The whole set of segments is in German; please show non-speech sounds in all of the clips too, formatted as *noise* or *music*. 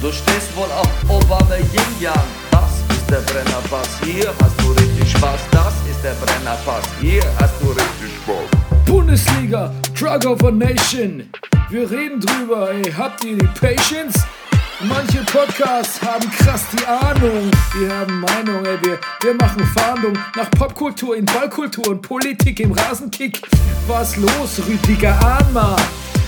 Du stehst wohl auf Obama Yin Yang. Das ist der Brennerpass. Hier hast du richtig Spaß. Das ist der Brennerpass. Hier hast du richtig Spaß. Bundesliga, Drug of a Nation. Wir reden drüber, ey, habt ihr die Patience? Manche Podcasts haben krass die Ahnung. Wir haben Meinung, ey, wir, wir machen Fahndung nach Popkultur in Ballkultur und Politik im Rasenkick. Was los, Rüdiger Ahnma?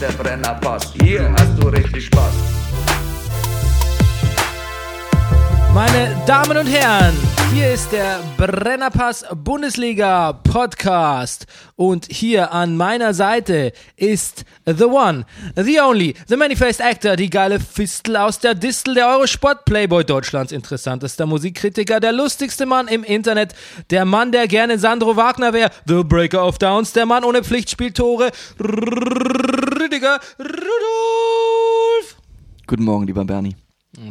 der Brennerpass, hier hast du richtig Spaß. Meine Damen und Herren, hier ist der Brennerpass Bundesliga Podcast und hier an meiner Seite ist the one, the only, the manifest actor, die geile Fistel aus der Distel, der Eurosport Playboy Deutschlands interessantester Musikkritiker, der lustigste Mann im Internet, der Mann, der gerne Sandro Wagner wäre, the Breaker of Downs, der Mann ohne Pflichtspieltore, Rüdiger Rudolf. Guten Morgen, lieber Bernie.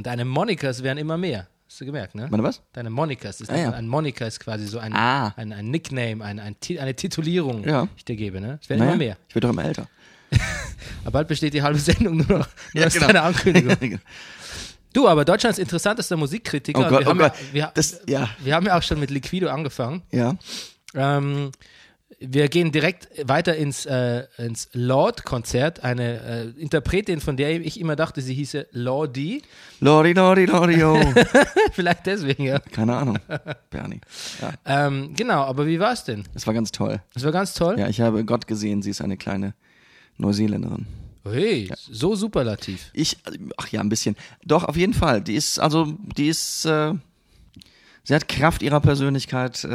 Deine Monikers werden immer mehr. Hast du gemerkt, ne? Meine was? Deine Monikers. Das ist Ah, ja. Ein Moniker ist quasi so ein, Ah. ein, ein Nickname, ein, ein, eine Titulierung, Ja. die ich dir gebe, ne? Es werden Naja, immer mehr. Ich werde doch immer älter. *laughs* Aber bald besteht die halbe Sendung nur noch, *laughs* nur Ja, aus genau. deiner Ankündigung. *laughs* Du, aber Deutschlands interessantester Musikkritiker. Oh Gott, wir, oh haben Gott. Ja, wir, Das- ja. wir haben ja auch schon mit Liquido angefangen. Ja. Ähm, wir gehen direkt weiter ins, äh, ins Lord-Konzert. Eine äh, Interpretin, von der ich immer dachte, sie hieße Lordi. *laughs* Lori, Lori, Lori, oh. *laughs* Vielleicht deswegen, ja. Keine Ahnung. Bernie. Ja, Ähm, genau, aber wie war es denn? das war ganz toll. Das war ganz toll. Ja, ich habe Gott gesehen, sie ist eine kleine Neuseeländerin. Hey, so superlativ. Ich, ach ja, ein bisschen. Doch, auf jeden Fall. Die ist, also, die ist, äh, sie hat Kraft ihrer Persönlichkeit, äh,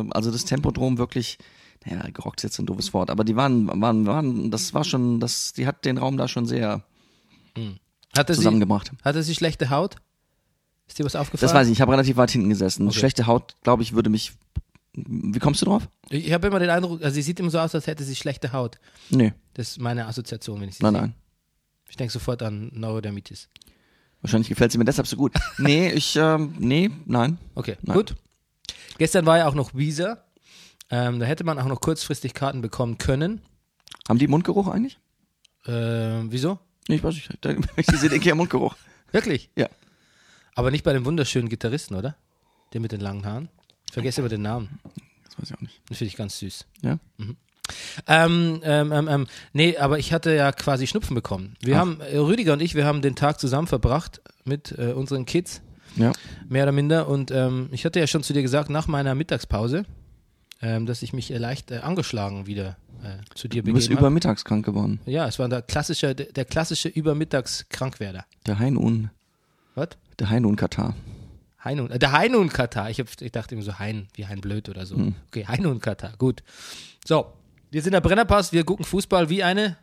äh, also das Tempodrom wirklich, naja, gerockt ist jetzt ein doofes Wort, aber die waren, waren, waren, das war schon, das, die hat den Raum da schon sehr Hatte sie, zusammengebracht. hatte sie schlechte Haut? Ist dir was aufgefallen? Das weiß ich, ich habe relativ weit hinten gesessen. Okay. Schlechte Haut, glaube ich, würde mich, wie kommst du drauf? Ich habe immer den Eindruck, also sie sieht immer so aus, als hätte sie schlechte Haut. Nee, Das ist meine Assoziation, wenn ich sie nein, sehe. nein. Ich denke sofort an Neurodermitis. Wahrscheinlich gefällt sie mir deshalb so gut. *laughs* Nee, ich, ähm, nee, nein. Okay, Nein. gut. Gestern war ja auch noch Visa. Ähm, da hätte man auch noch kurzfristig Karten bekommen können. Haben die Mundgeruch eigentlich? Ähm, wieso? Nee, ich weiß nicht. Da, *laughs* ich sehe den Mundgeruch. Wirklich? Ja. Aber nicht bei dem wunderschönen Gitarristen, oder? Der mit den langen Haaren. Ich vergesse immer den Namen. Das weiß ich auch nicht. Das finde ich ganz süß. Ja? Ähm, ähm, ähm, ähm, nee, aber ich hatte ja quasi Schnupfen bekommen. Wir Ach. haben, äh, Rüdiger und ich, wir haben den Tag zusammen verbracht mit äh, unseren Kids, Ja. mehr oder minder. Und ähm, ich hatte ja schon zu dir gesagt, nach meiner Mittagspause, ähm, dass ich mich äh, leicht äh, angeschlagen wieder äh, zu dir Du bist begeben habe. übermittags krank geworden. Ja, es war der klassische, der, der klassische Übermittagskrankwerder. Der Heinun, Was? der Heinun-Katar. Heinun, äh, der Heinun Katar. Ich, hab, ich dachte immer so Hein, wie Hein Blöd oder so. Hm. Okay, Heinun Katar, gut. So, wir sind der Brennerpass, wir gucken Fußball wie eine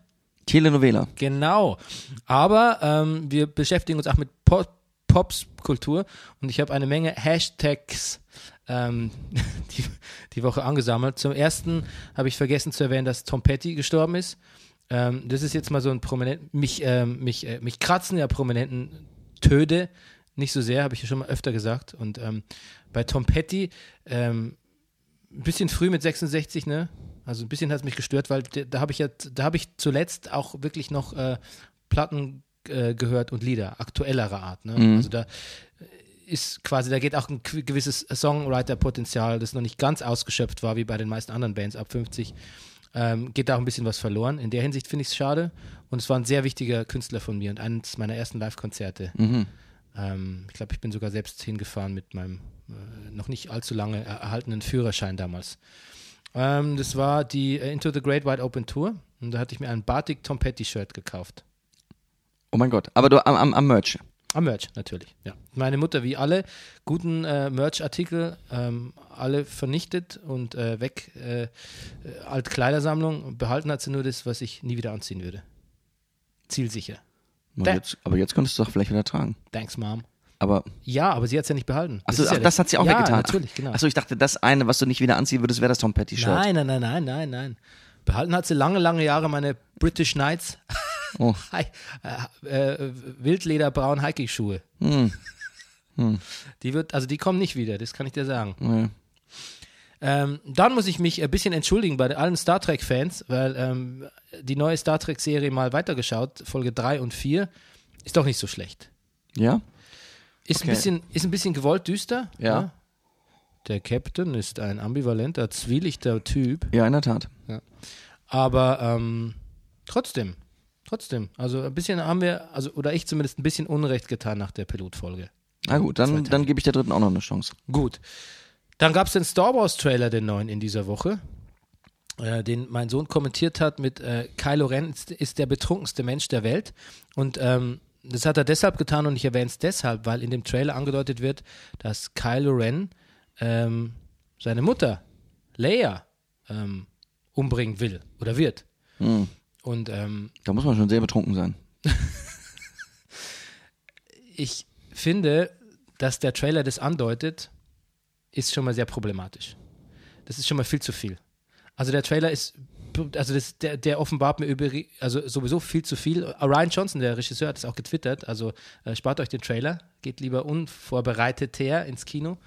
Telenovela. Genau. Aber ähm, wir beschäftigen uns auch mit Pop Popskultur und ich habe eine Menge Hashtags ähm, *laughs* die, die Woche angesammelt. Zum ersten habe ich vergessen zu erwähnen, dass Tom Petty gestorben ist. Ähm, das ist jetzt mal so ein prominent, mich, ähm, mich, äh, mich kratzen ja prominenten Töde nicht so sehr, habe ich ja schon mal öfter gesagt. Und ähm, bei Tom Petty ähm, ein bisschen früh mit 66, ne? Also ein bisschen hat es mich gestört, weil da, da habe ich ja, da habe ich zuletzt auch wirklich noch äh, Platten äh, gehört und Lieder aktuellerer Art. Ne? Mhm. Also da, ist quasi, da geht auch ein gewisses Songwriter-Potenzial, das noch nicht ganz ausgeschöpft war, wie bei den meisten anderen Bands ab 50. Ähm, geht da auch ein bisschen was verloren. In der Hinsicht finde ich es schade. Und es war ein sehr wichtiger Künstler von mir und eines meiner ersten Live-Konzerte. Ähm, ich glaube, ich bin sogar selbst hingefahren mit meinem äh, noch nicht allzu lange er erhaltenen Führerschein damals. Ähm, das war die äh, Into the Great Wide Open Tour und da hatte ich mir ein Batik Tom Petty Shirt gekauft. Oh mein Gott. Aber du am, am, am Merch. Am Merch, natürlich. Ja. Meine Mutter, wie alle guten äh, Merch-Artikel, ähm, alle vernichtet und äh, weg. Äh, äh, Altkleidersammlung. Behalten hat sie nur das, was ich nie wieder anziehen würde. Zielsicher. Da- jetzt, aber jetzt könntest du doch vielleicht wieder tragen. Thanks, Mom. Aber, Ja, aber sie hat es ja nicht behalten. achso, ist ach, ja das hat sie auch ja, weggetan. natürlich, genau. Achso, ich dachte, das eine, was du nicht wieder anziehen würdest, wäre das Tom Petty-Shirt. Nein, nein, nein, nein, nein, nein. Behalten hat sie lange, lange Jahre meine British Knights *laughs* Oh. Hi, äh, äh, Wildlederbraun Hiking-Schuhe. Hm. Die wird, also die kommen nicht wieder, das kann ich dir sagen. Nee. Ähm, dann muss ich mich ein bisschen entschuldigen bei allen Star Trek-Fans, weil ähm, die neue Star Trek-Serie mal weitergeschaut, Folge 3 und 4, ist doch nicht so schlecht. Ja? Ist, Okay. ein, bisschen, ist ein bisschen gewollt düster. Ja. Der Captain ist ein ambivalenter, zwielichter Typ. Ja, in der Tat. Aber ähm, trotzdem, trotzdem. Also ein bisschen haben wir, also oder ich zumindest ein bisschen Unrecht getan nach der Pilotfolge. Na gut, dann, dann gebe ich der dritten auch noch eine Chance. Gut. Dann gab es den Star Wars Trailer, den neuen in dieser Woche, äh, den mein Sohn kommentiert hat mit äh, Kylo Ren ist, der betrunkenste Mensch der Welt. Und ähm, das hat er deshalb getan und ich erwähne es deshalb, weil in dem Trailer angedeutet wird, dass Kylo Ren ähm, seine Mutter, Leia, ähm, umbringen will oder wird. Hm. Und ähm, Da muss man schon sehr betrunken sein. *laughs* ich finde, dass der Trailer das andeutet, ist schon mal sehr problematisch. Das ist schon mal viel zu viel. Also der Trailer ist, also das, der, der offenbart mir über, also sowieso viel zu viel. Ryan Johnson, der Regisseur, hat es auch getwittert. Also äh, spart euch den Trailer, geht lieber unvorbereitet her ins Kino.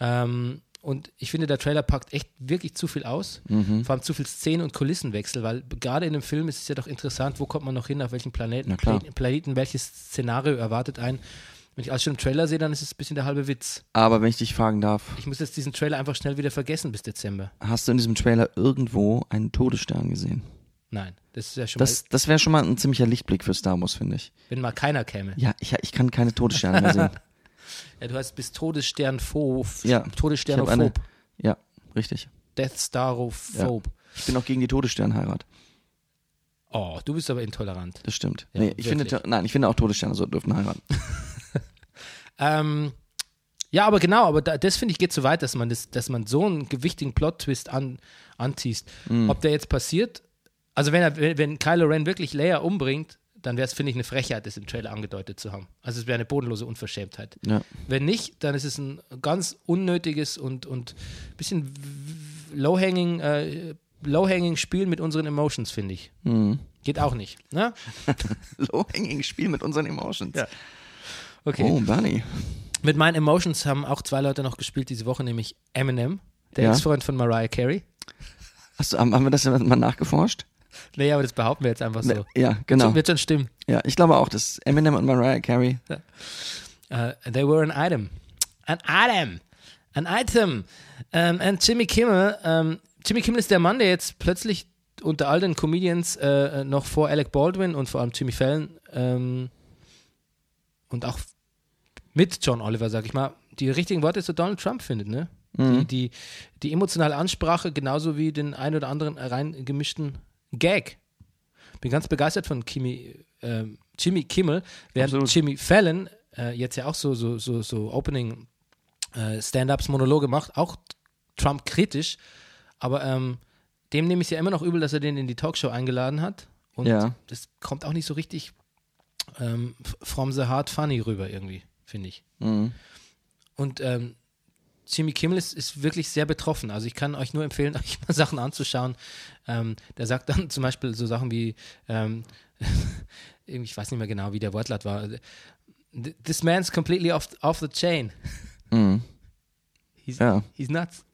Ähm, und ich finde, der Trailer packt echt wirklich zu viel aus. Vor allem zu viel Szenen- und Kulissenwechsel, weil gerade in dem Film ist es ja doch interessant, wo kommt man noch hin, auf welchen Planeten, Planeten, welches Szenario erwartet einen. Wenn ich alles schon im Trailer sehe, dann ist es ein bisschen der halbe Witz. Aber wenn ich dich fragen darf, Ich muss jetzt diesen Trailer einfach schnell wieder vergessen bis Dezember. hast du in diesem Trailer irgendwo einen Todesstern gesehen? Nein, das ist ja schon Das, das wäre schon mal ein ziemlicher Lichtblick für Star Wars, finde ich. wenn mal keiner käme. Ja, ich, ich kann keine Todessterne mehr sehen. *laughs* Ja, du hast bis Todessternphob, Ja, Todessternophob, eine, ja, richtig. Death Starophob. Ich bin auch gegen die Todessternheirat. Oh, du bist aber intolerant. Das stimmt. Ja, nee, ich finde, nein, ich finde auch Todessterne so dürfen heiraten. *laughs* *laughs* Ähm, ja, aber genau, aber da, das finde ich geht so weit, dass man, das, dass man so einen gewichtigen Plot-Twist an, anteast. Ob der jetzt passiert, also wenn, er, wenn Kylo Ren wirklich Leia umbringt, dann wäre es, finde ich, eine Frechheit, das im Trailer angedeutet zu haben. Also es wäre eine bodenlose Unverschämtheit. Ja. Wenn nicht, dann ist es ein ganz unnötiges und, und bisschen low-hanging, äh, low-hanging Spiel mit unseren Emotions, finde ich. Geht auch nicht. Ne? *laughs* Low-hanging Spiel mit unseren Emotions. Ja. Okay. Oh, Bernie. Mit meinen Emotions haben auch zwei Leute noch gespielt diese Woche, nämlich Eminem, der Ja. Ex-Freund von Mariah Carey. Hast du, haben wir das mal nachgeforscht? *laughs* Nee, aber das behaupten wir jetzt einfach so. Ja, genau. Wird schon stimmen. Ja, ich glaube auch, dass Eminem und Mariah Carey. Uh, they were an item. An item. An item. Um, and Jimmy Kimmel, um, Jimmy Kimmel ist der Mann, der jetzt plötzlich unter all den Comedians äh, noch vor Alec Baldwin und vor allem Jimmy Fallon ähm, und auch mit John Oliver, sag ich mal, die richtigen Worte zu Donald Trump findet, ne? Die, die, die emotionale Ansprache genauso wie den ein oder anderen reingemischten Gag. Bin ganz begeistert von Kimi, ähm, Jimmy Kimmel, während Absolut. Jimmy Fallon äh, jetzt ja auch so, so, so, so Opening äh, Stand-Ups, Monologe macht, auch Trump kritisch, aber ähm, dem nehme ich es ja immer noch übel, dass er den in die Talkshow eingeladen hat. Und Ja. das kommt auch nicht so richtig ähm, from the heart funny rüber irgendwie, finde ich. Mhm. Und ähm, Jimmy Kimmel ist, ist wirklich sehr betroffen. Also ich kann euch nur empfehlen, *laughs* euch mal Sachen anzuschauen. Ähm, der sagt dann zum Beispiel so Sachen wie, ähm, *laughs* ich weiß nicht mehr genau, wie der Wortlaut war. This man's completely off, off the chain. Mhm. He's, Ja. he's nuts.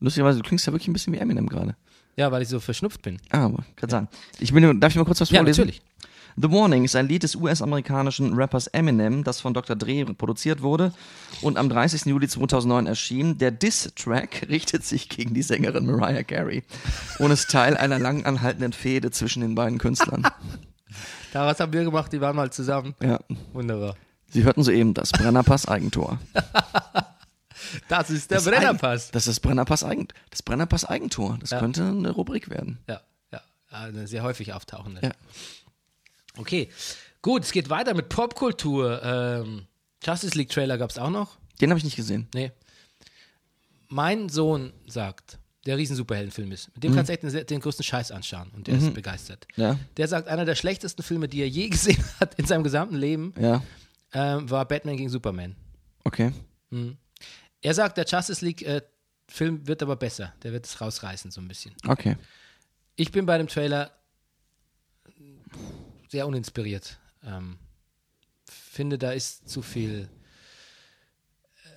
Lustigerweise, du klingst ja wirklich ein bisschen wie Eminem gerade. Ja, weil ich so verschnupft bin. Ah, aber kann sagen. Ich bin, darf ich mal kurz was Ja, vorlesen? natürlich. The Warning ist ein Lied des US-amerikanischen Rappers Eminem, das von Dr. Dre produziert wurde und am 30. Juli 2009 erschien. Der Diss-Track *laughs* richtet sich gegen die Sängerin Mariah Carey und ist Teil einer lang anhaltenden Fehde zwischen den beiden Künstlern. *laughs* Daraus haben wir gemacht, die waren mal zusammen. Ja. Wunderbar. Sie hörten soeben das Brennerpass-Eigentor. *laughs* Das ist der Das Brennerpass. Eigen- Das ist Brennerpass Eigen, das Brennerpass Eigentor. Das Ja. könnte eine Rubrik werden. Ja, ja. Eine sehr häufig auftauchende. Ja. Okay. Gut, es geht weiter mit Popkultur. Ähm, Justice League Trailer gab es auch noch. Den habe ich nicht gesehen. Nee. Mein Sohn sagt, der riesen Superheldenfilm ist. Mit dem Mhm. kannst du echt den, den größten Scheiß anschauen und der ist begeistert. Ja. Der sagt, einer der schlechtesten Filme, die er je *laughs* gesehen hat in seinem gesamten Leben, Ja. ähm, war Batman gegen Superman. Okay. Er sagt, der Justice League äh, Film wird aber besser. Der wird es rausreißen so ein bisschen. Okay. Ich bin bei dem Trailer sehr uninspiriert. Ähm, finde, da ist zu viel.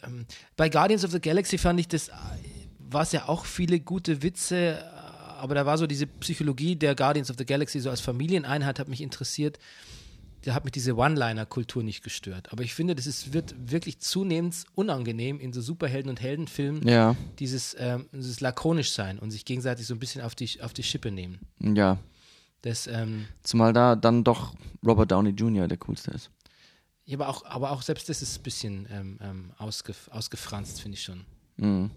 Ähm, bei Guardians of the Galaxy fand ich das, war es ja auch viele gute Witze, aber da war so diese Psychologie der Guardians of the Galaxy so als Familieneinheit hat mich interessiert. Da hat mich diese One-Liner-Kultur nicht gestört. Aber ich finde, das ist, wird wirklich zunehmend unangenehm in so Superhelden- und Heldenfilmen, Ja. dieses, ähm, dieses lakonisch sein und sich gegenseitig so ein bisschen auf die, auf die Schippe nehmen. Ja. Das, ähm, Zumal da dann doch Robert Downey Jr. der coolste ist. ja, aber auch, aber auch selbst das ist ein bisschen ähm, ähm, ausgef ausgefranst, finde ich schon. Mhm.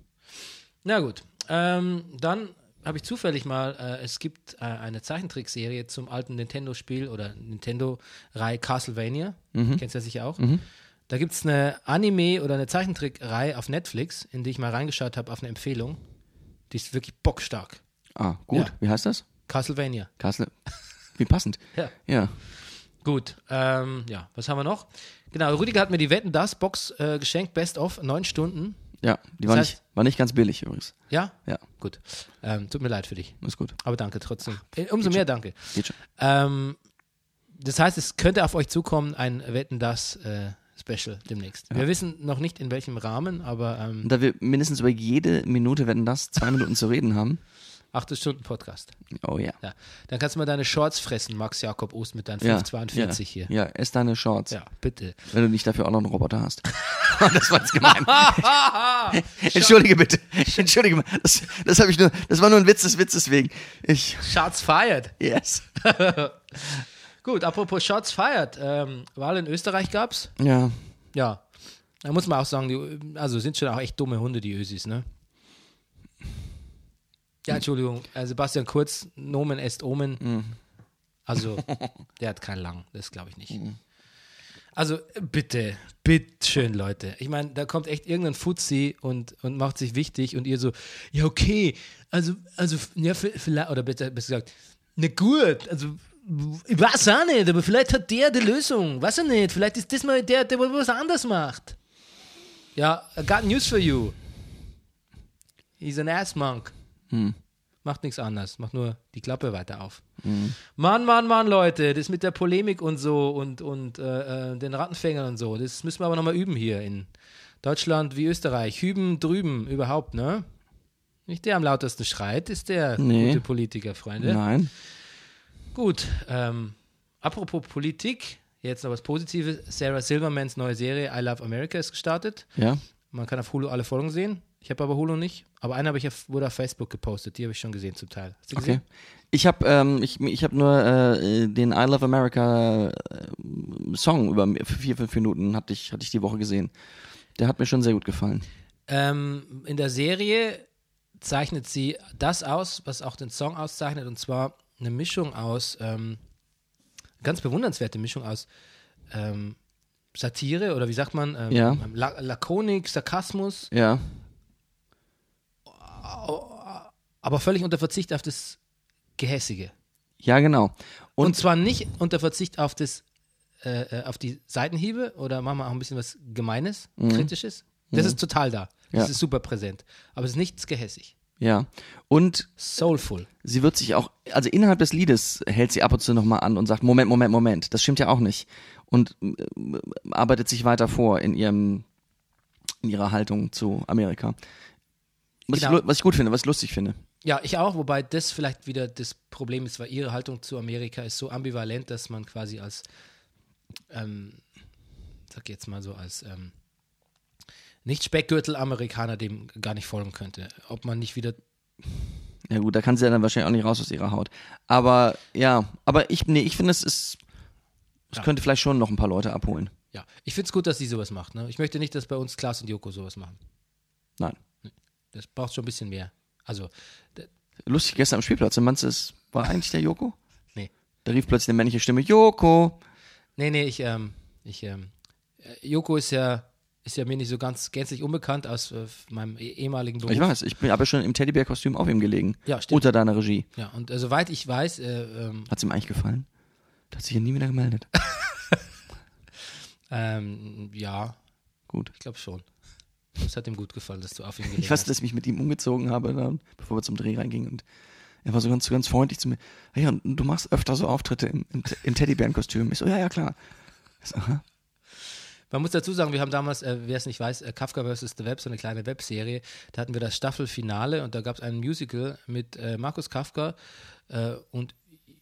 Na gut, ähm, dann habe ich zufällig mal, äh, es gibt äh, eine Zeichentrickserie zum alten Nintendo-Spiel oder Nintendo-Reihe Castlevania, kennst du ja sicher auch. Da gibt es eine Anime- oder eine Zeichentrickreihe auf Netflix, in die ich mal reingeschaut habe auf eine Empfehlung. Die ist wirklich bockstark. Ah, gut. Ja. Wie heißt das? Castlevania. Castle. Wie passend. *laughs* Ja. Ja. Gut, ähm, ja, was haben wir noch? Genau, Rüdiger hat mir die Wetten das Box äh, geschenkt, Best of, neun Stunden. Ja, die Das war, heißt- nicht, war nicht ganz billig übrigens. Ja? Ja, Gut. Ähm, tut mir leid für dich. ist gut. Aber danke trotzdem. Äh, Umso mehr danke. Geht schon. Ähm, das heißt, es könnte auf euch zukommen, ein Wetten das äh, Special demnächst. Wir wissen noch nicht in welchem Rahmen, aber ähm, da wir mindestens über jede Minute, wenn das zwei Minuten zu reden haben. Acht Stunden Podcast. Oh ja. Ja. Dann kannst du mal deine Shorts fressen, Max Jakob Ost mit deinen Ja, 542 ja, hier. Ja, ess deine Shorts. Ja, bitte. Wenn du nicht dafür auch noch einen Roboter hast. *laughs* das war jetzt gemein. *laughs* Entschuldige bitte. Entschuldige mal. Das, das habe ich nur, das war nur ein Witz des Witzes wegen. Ich, Shots fired. yes. *laughs* Gut, apropos Shots fired. Ähm, Wahl in Österreich gab's. Ja. Ja. Da muss man auch sagen, die, also sind schon auch echt dumme Hunde, die Ösis, ne? Ja, Entschuldigung, äh, Sebastian Kurz, Nomen est Omen. Also, *laughs* der hat keinen Lang, das glaube ich nicht. Also, äh, bitte, bitte schön, Leute. Ich meine, da kommt echt irgendein Fuzzi und, und macht sich wichtig und ihr so, ja, okay, also, also, ja, vi- vielleicht, oder besser, gesagt, na gut, also, ich weiß auch nicht, aber vielleicht hat der die Lösung, weiß ich nicht, vielleicht ist das mal der, der was anderes macht. Ja, I got news for you. He's an ass monk. Macht nichts anderes, macht nur die Klappe weiter auf. Mann, Mann, Mann, Leute, das mit der Polemik und so und, und äh, äh, den Rattenfängern und so, das müssen wir aber nochmal üben hier in Deutschland wie Österreich. Hüben, drüben, überhaupt, ne? Nicht der am lautesten schreit, ist der Nee. gute Politiker, Freunde. Nein. Gut, ähm, apropos Politik, jetzt noch was Positives. Sarah Silvermans neue Serie I Love America ist gestartet. Ja. Man kann auf Hulu alle Folgen sehen. Ich habe aber Hulu nicht. Aber eine habe ich auf, wurde auf Facebook gepostet. Die habe ich schon gesehen zum Teil. Hast du Okay. gesehen? Ich habe ähm, ich, ich hab nur äh, den I Love America äh, Song über vier, fünf Minuten hatte ich, hatte ich die Woche gesehen. Der hat mir schon sehr gut gefallen. Ähm, in der Serie zeichnet sie das aus, was auch den Song auszeichnet. Und zwar eine Mischung aus, ähm, ganz bewundernswerte Mischung aus ähm, Satire oder wie sagt man? Ähm, Ja. La Lakonik, Sarkasmus. Ja. Aber völlig unter Verzicht auf das Gehässige. Ja, genau. Und, Und, zwar nicht unter Verzicht auf das, äh, äh, auf die Seitenhiebe oder machen wir auch ein bisschen was Gemeines, Kritisches. Das ist total da. Das Mhm. Ja. ist super präsent. Aber es ist nichts gehässig. ja. Und Soulful. sie wird sich auch, also innerhalb des Liedes hält sie ab und zu nochmal an und sagt, Moment, Moment, Moment. Das stimmt ja auch nicht. Und äh, arbeitet sich weiter vor in ihrem, in ihrer Haltung zu Amerika. Was, Genau. ich, was ich gut finde, was ich lustig finde. Ja, ich auch, wobei das vielleicht wieder das Problem ist, weil ihre Haltung zu Amerika ist so ambivalent, dass man quasi als, ähm, sag jetzt mal so, als ähm, nicht Speckgürtel-Amerikaner dem gar nicht folgen könnte. Ob man nicht wieder Ja gut, da kann sie ja dann wahrscheinlich auch nicht raus aus ihrer Haut. Aber ja, aber ich, nee, ich finde, es ist, es Ja. könnte vielleicht schon noch ein paar Leute abholen. Ja, ich finde es gut, dass sie sowas macht. Ne? Ich möchte nicht, dass bei uns Klaas und Joko sowas machen. Nein. Das braucht schon ein bisschen mehr. Also, Lustig, gestern am Spielplatz, meinst du, es war eigentlich der Joko? Nee. Da rief plötzlich eine männliche Stimme, Joko. nee, nee, ich, ähm, ich, ähm, äh, Joko ist ja, ist ja mir nicht so ganz gänzlich unbekannt aus äh, meinem eh- ehemaligen Beruf. Ich weiß, ich bin aber schon im Teddybär-Kostüm auf ihm gelegen. Ja, stimmt. Unter deiner Regie. Ja, und äh, soweit ich weiß, äh, ähm, Hat's ihm eigentlich gefallen? Der hat sich ja nie wieder gemeldet. *laughs* ähm, ja, Gut. ich glaube schon. Es hat ihm gut gefallen, dass du auf ihn gelegen Ich weiß, dass ich mich mit ihm umgezogen habe, dann, bevor wir zum Dreh reingingen. Und er war so ganz, ganz freundlich zu mir. Ja, und du machst öfter so Auftritte im, im, im Teddybärenkostüm. Ich so, ja, ja, klar. So. Man muss dazu sagen, wir haben damals, äh, wer es nicht weiß, äh, Kafka vs. The Web, so eine kleine Webserie. Da hatten wir das Staffelfinale und da gab es ein Musical mit äh, Markus Kafka äh, und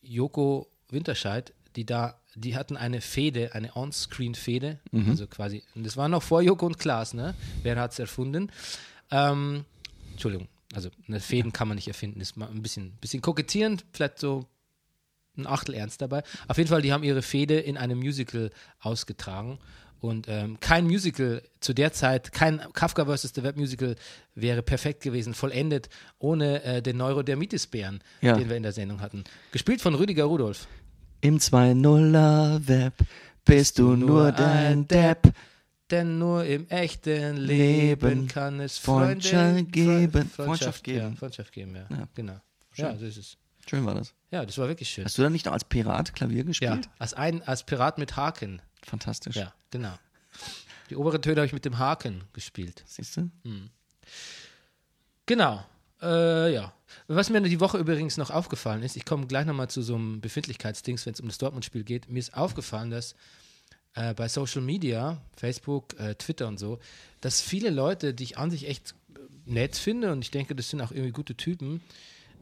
Joko Winterscheid, die da, die hatten eine Fehde, eine On-Screen-Fehde, also quasi, und das war noch vor Joko und Klaas, ne? Wer hat es erfunden? Ähm, Entschuldigung, also eine Fäden kann man nicht erfinden, ist mal ein bisschen, bisschen kokettierend, vielleicht so ein Achtel ernst dabei. Auf jeden Fall, die haben ihre Fehde in einem Musical ausgetragen. Und ähm, kein Musical zu der Zeit, kein Kafka vs. The Web Musical wäre perfekt gewesen, vollendet, ohne äh, den Neurodermitis-Bären, Ja. den wir in der Sendung hatten. Gespielt von Rüdiger Rudolf. Im 2-0er-Web bist du nur dein Depp. Denn nur im echten Leben kann es Freundschaft geben. Fre- Freundschaft geben. Ja, Freundschaft geben, ja. Ja. Genau. Schön. Ja, so ist es. Schön war das. Ja, das war wirklich schön. Hast du dann nicht noch als Pirat Klavier Ja, gespielt? als, ein, als Pirat mit Haken. Fantastisch. Ja, genau. Die obere Töne habe ich mit dem Haken gespielt. Siehst du? Genau. Äh, ja. Was mir die Woche übrigens noch aufgefallen ist, ich komme gleich nochmal zu so einem Befindlichkeitsdings, wenn es um das Dortmund-Spiel geht. Mir ist aufgefallen, dass äh, bei Social Media, Facebook, äh, Twitter und so, dass viele Leute, die ich an sich echt äh, nett finde und ich denke, das sind auch irgendwie gute Typen,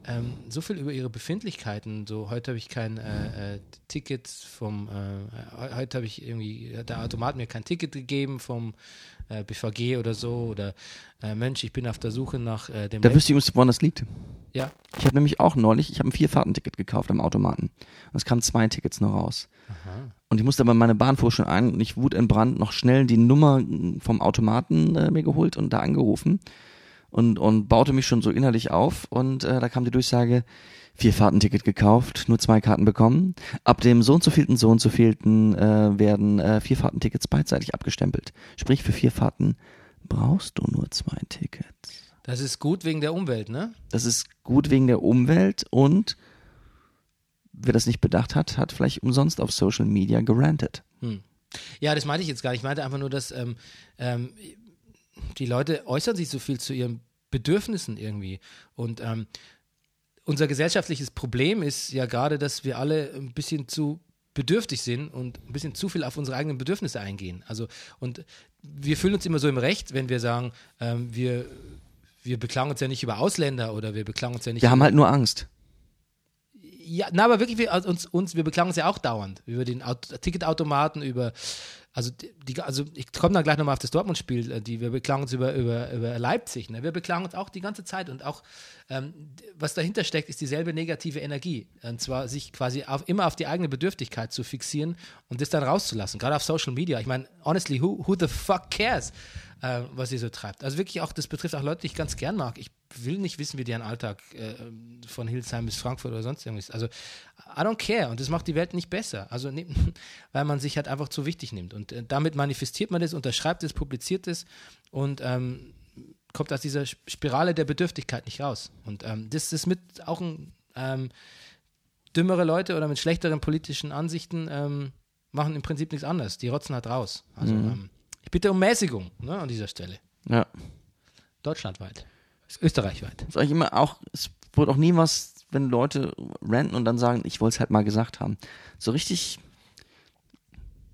ähm, so viel über ihre Befindlichkeiten, so heute habe ich kein äh, äh, Ticket vom, äh, he- heute habe ich irgendwie, hat der Automat mir kein Ticket gegeben vom äh, BVG oder so oder äh, Mensch, ich bin auf der Suche nach äh, dem Da wüsste ich übrigens, woran das liegt. ja, Ich habe nämlich auch neulich, ich habe ein Vierfahrtenticket gekauft am Automaten. Und es kamen zwei Tickets noch raus. Und ich musste aber meine Bahn fuhr schon ein und ich wutentbrannt noch schnell die Nummer mm, vom Automaten mir geholt und da angerufen und, und baute mich schon so innerlich auf und äh, da kam die Durchsage, Vierfahrtenticket gekauft, nur zwei Karten bekommen. Ab dem so und so vielten, so und so vielten äh, werden äh, Vierfahrtentickets beidseitig abgestempelt. Sprich, für vier Fahrten brauchst du nur zwei Tickets. das ist gut wegen der Umwelt, ne? Das ist gut wegen der Umwelt und wer das nicht bedacht hat, hat vielleicht umsonst auf Social Media gerantet. Ja, das meinte ich jetzt gar nicht. Ich meinte einfach nur, dass ähm, ähm, die Leute äußern sich so viel zu ihren Bedürfnissen irgendwie. Und ähm, unser gesellschaftliches Problem ist ja gerade, dass wir alle ein bisschen zu bedürftig sind und ein bisschen zu viel auf unsere eigenen Bedürfnisse eingehen. Also, und wir fühlen uns immer so im Recht, wenn wir sagen, ähm, wir, wir beklagen uns ja nicht über Ausländer oder wir beklagen uns ja nicht Wir haben halt nur Angst. Ja, na, aber wirklich, wir, also uns, uns, wir beklagen uns ja auch dauernd über den Aut Ticketautomaten, über, also, die, also ich komme dann gleich nochmal auf das Dortmund-Spiel, äh, wir beklagen uns über, über, über Leipzig, ne? wir beklagen uns auch die ganze Zeit und auch, ähm, was dahinter steckt, ist dieselbe negative Energie, und zwar sich quasi auf, immer auf die eigene Bedürftigkeit zu fixieren und das dann rauszulassen, gerade auf Social Media. Ich meine, honestly, who, who the fuck cares, äh, was ihr so treibt? Also wirklich auch, das betrifft auch Leute, die ich ganz gern mag. Ich will nicht wissen, wie deren Alltag äh, von Hildesheim bis Frankfurt oder sonst irgendwas. Also I don't care und das macht die Welt nicht besser. Also ne, *laughs* weil man sich halt einfach zu wichtig nimmt und äh, damit manifestiert man das, unterschreibt es, publiziert es und ähm, kommt aus dieser Spirale der Bedürftigkeit nicht raus. Und ähm, das ist mit auch ein ähm, dümmere Leute oder mit schlechteren politischen Ansichten ähm, machen im Prinzip nichts anderes. Die rotzen halt raus. Also ähm, ich bitte um Mäßigung ne, an dieser Stelle. Ja. Deutschlandweit. Österreichweit. Sag ich immer auch, es wurde auch nie was, wenn Leute ranten und dann sagen, ich wollte es halt mal gesagt haben. So richtig,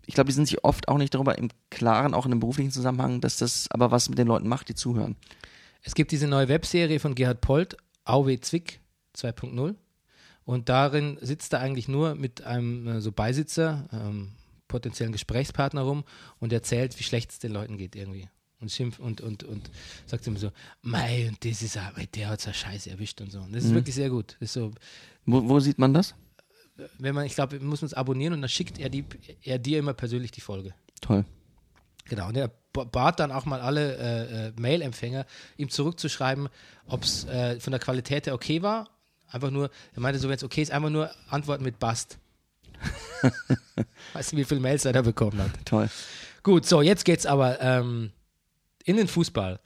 ich glaube, die sind sich oft auch nicht darüber im Klaren, auch in dem beruflichen Zusammenhang, dass das aber was mit den Leuten macht, die zuhören. Es gibt diese neue Webserie von Gerhard Polt, AW Zwick 2.0 und darin sitzt er eigentlich nur mit einem äh, so Beisitzer, ähm, potenziellen Gesprächspartner rum und erzählt, wie schlecht es den Leuten geht irgendwie. Und schimpft und, und, und sagt immer so, mei, und das ist aber, der hat so Scheiße erwischt und so. Und das ist wirklich sehr gut. Das ist so, Wo, wo sieht man das? wenn man, ich glaube, wir müssen uns abonnieren und dann schickt er, die, er dir immer persönlich die Folge. Toll. Genau, und er bat dann auch mal alle äh, äh, Mail-Empfänger, ihm zurückzuschreiben, ob es äh, von der Qualität her okay war. Einfach nur, er meinte so, wenn es okay ist, einfach nur antworten mit Bast. *laughs* weißt du, wie viele Mails er da bekommen hat? Toll. Gut, so, jetzt geht's aber ähm, in den Fußball.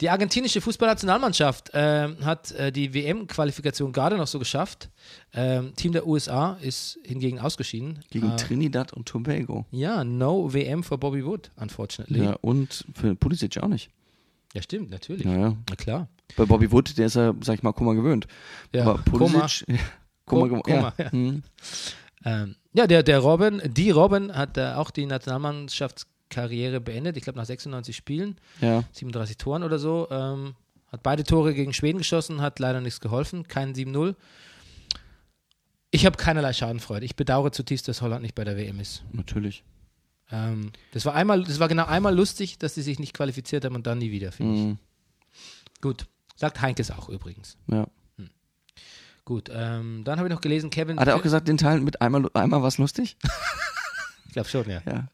Die argentinische Fußballnationalmannschaft ähm, hat äh, die WM-Qualifikation gerade noch so geschafft. Ähm, Team der USA ist hingegen ausgeschieden. Gegen äh, Trinidad und Tobago. ja, no WM for Bobby Wood, unfortunately. Ja, Ja, und für Pulisic auch nicht. stimmt, natürlich. Ja, ja. Na klar. Bei Bobby Wood, der ist ja, sag ich mal, Kummer gewöhnt. Ja, Aber Pulisic, *laughs* Kummer, Kummer, Kummer, ja. ja. Mhm. Ähm, ja, der, der Robin, die Robin hat äh, auch die Nationalmannschaftskarriere beendet. Ich glaube, nach 96 Spielen, ja. 37 Toren oder so. Ähm, hat beide Tore gegen Schweden geschossen, hat leider nichts geholfen. Kein 7-0. Ich habe keinerlei Schadenfreude. Ich bedauere zutiefst, dass Holland nicht bei der WM ist. natürlich. Ähm, das war einmal, das war genau einmal lustig, dass sie sich nicht qualifiziert haben und dann nie wieder, finde Mhm. ich. Gut. Sagt Heinkes auch übrigens. Ja. Gut. Ähm, dann habe ich noch gelesen, Kevin. Hat er auch gesagt, den Teil mit einmal, einmal was lustig? *laughs* Ich glaube schon, ja. Ja.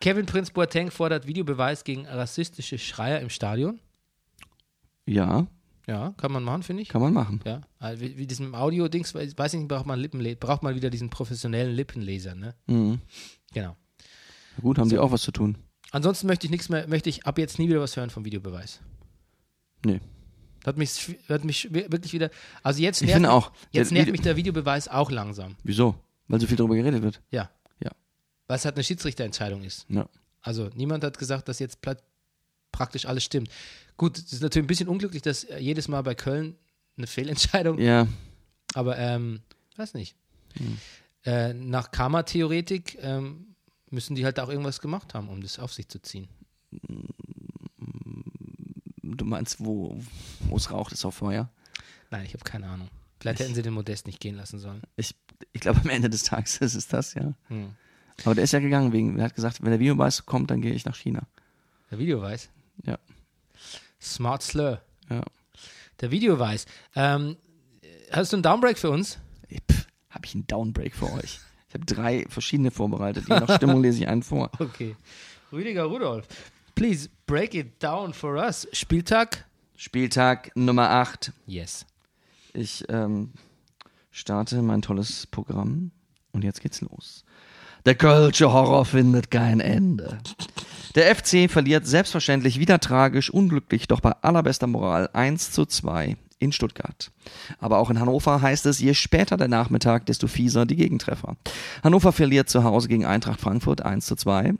Kevin Prince Boateng fordert Videobeweis gegen rassistische Schreier im Stadion. Ja, Ja, kann man machen, finde ich. kann man machen. Ja, also wie, wie diesem Audio-Dings, weiß ich nicht, braucht man Lippenle braucht man wieder diesen professionellen Lippenleser, ne? Mhm. Genau. Na Gut, haben die auch was zu tun. Ansonsten möchte ich nichts mehr, möchte ich ab jetzt nie wieder was hören vom Videobeweis. Nee. Hat mich, hat mich wi- wirklich wieder, also jetzt Ich nervt, finde auch. jetzt nervt Video- mich der Videobeweis auch langsam. Wieso? Weil so viel darüber geredet wird. Ja. Ja. Weil es halt eine Schiedsrichterentscheidung ist. Ja. Also niemand hat gesagt, dass jetzt praktisch alles stimmt. Gut, es ist natürlich ein bisschen unglücklich, dass äh, jedes Mal bei Köln eine Fehlentscheidung Ja. Aber, ähm, weiß nicht. Hm. Äh, nach Karma-Theoretik ähm, müssen die halt auch irgendwas gemacht haben, um das auf sich zu ziehen. Du meinst, wo wo es raucht, ist auch Feuer? Nein, ich habe keine Ahnung. Vielleicht hätten sie den Modest nicht gehen lassen sollen. Ich, ich glaube, am Ende des Tages *laughs* ist es das, ja. Hm. Aber der ist ja gegangen wegen, er hat gesagt, wenn der Videobeweis kommt, dann gehe ich nach China. Der Videoweis. Ja. Smart Slur. Ja. Der Videoweis. Ähm, hast du einen Downbreak für uns? Habe ich einen Downbreak für euch? Ich habe drei verschiedene vorbereitet. Je nach Stimmung lese ich einen vor. *laughs* Okay. Rüdiger Rudolf. Please break it down for us. Spieltag? Spieltag Nummer 8. Yes. Ich ähm, starte mein tolles Programm und jetzt geht's los. Der Kölsche Horror findet kein Ende. Der FC verliert selbstverständlich wieder tragisch, unglücklich, doch bei allerbester Moral 1 zu 2 in Stuttgart. Aber auch in Hannover heißt es, je später der Nachmittag, desto fieser die Gegentreffer. Hannover verliert zu Hause gegen Eintracht Frankfurt 1 zu 2.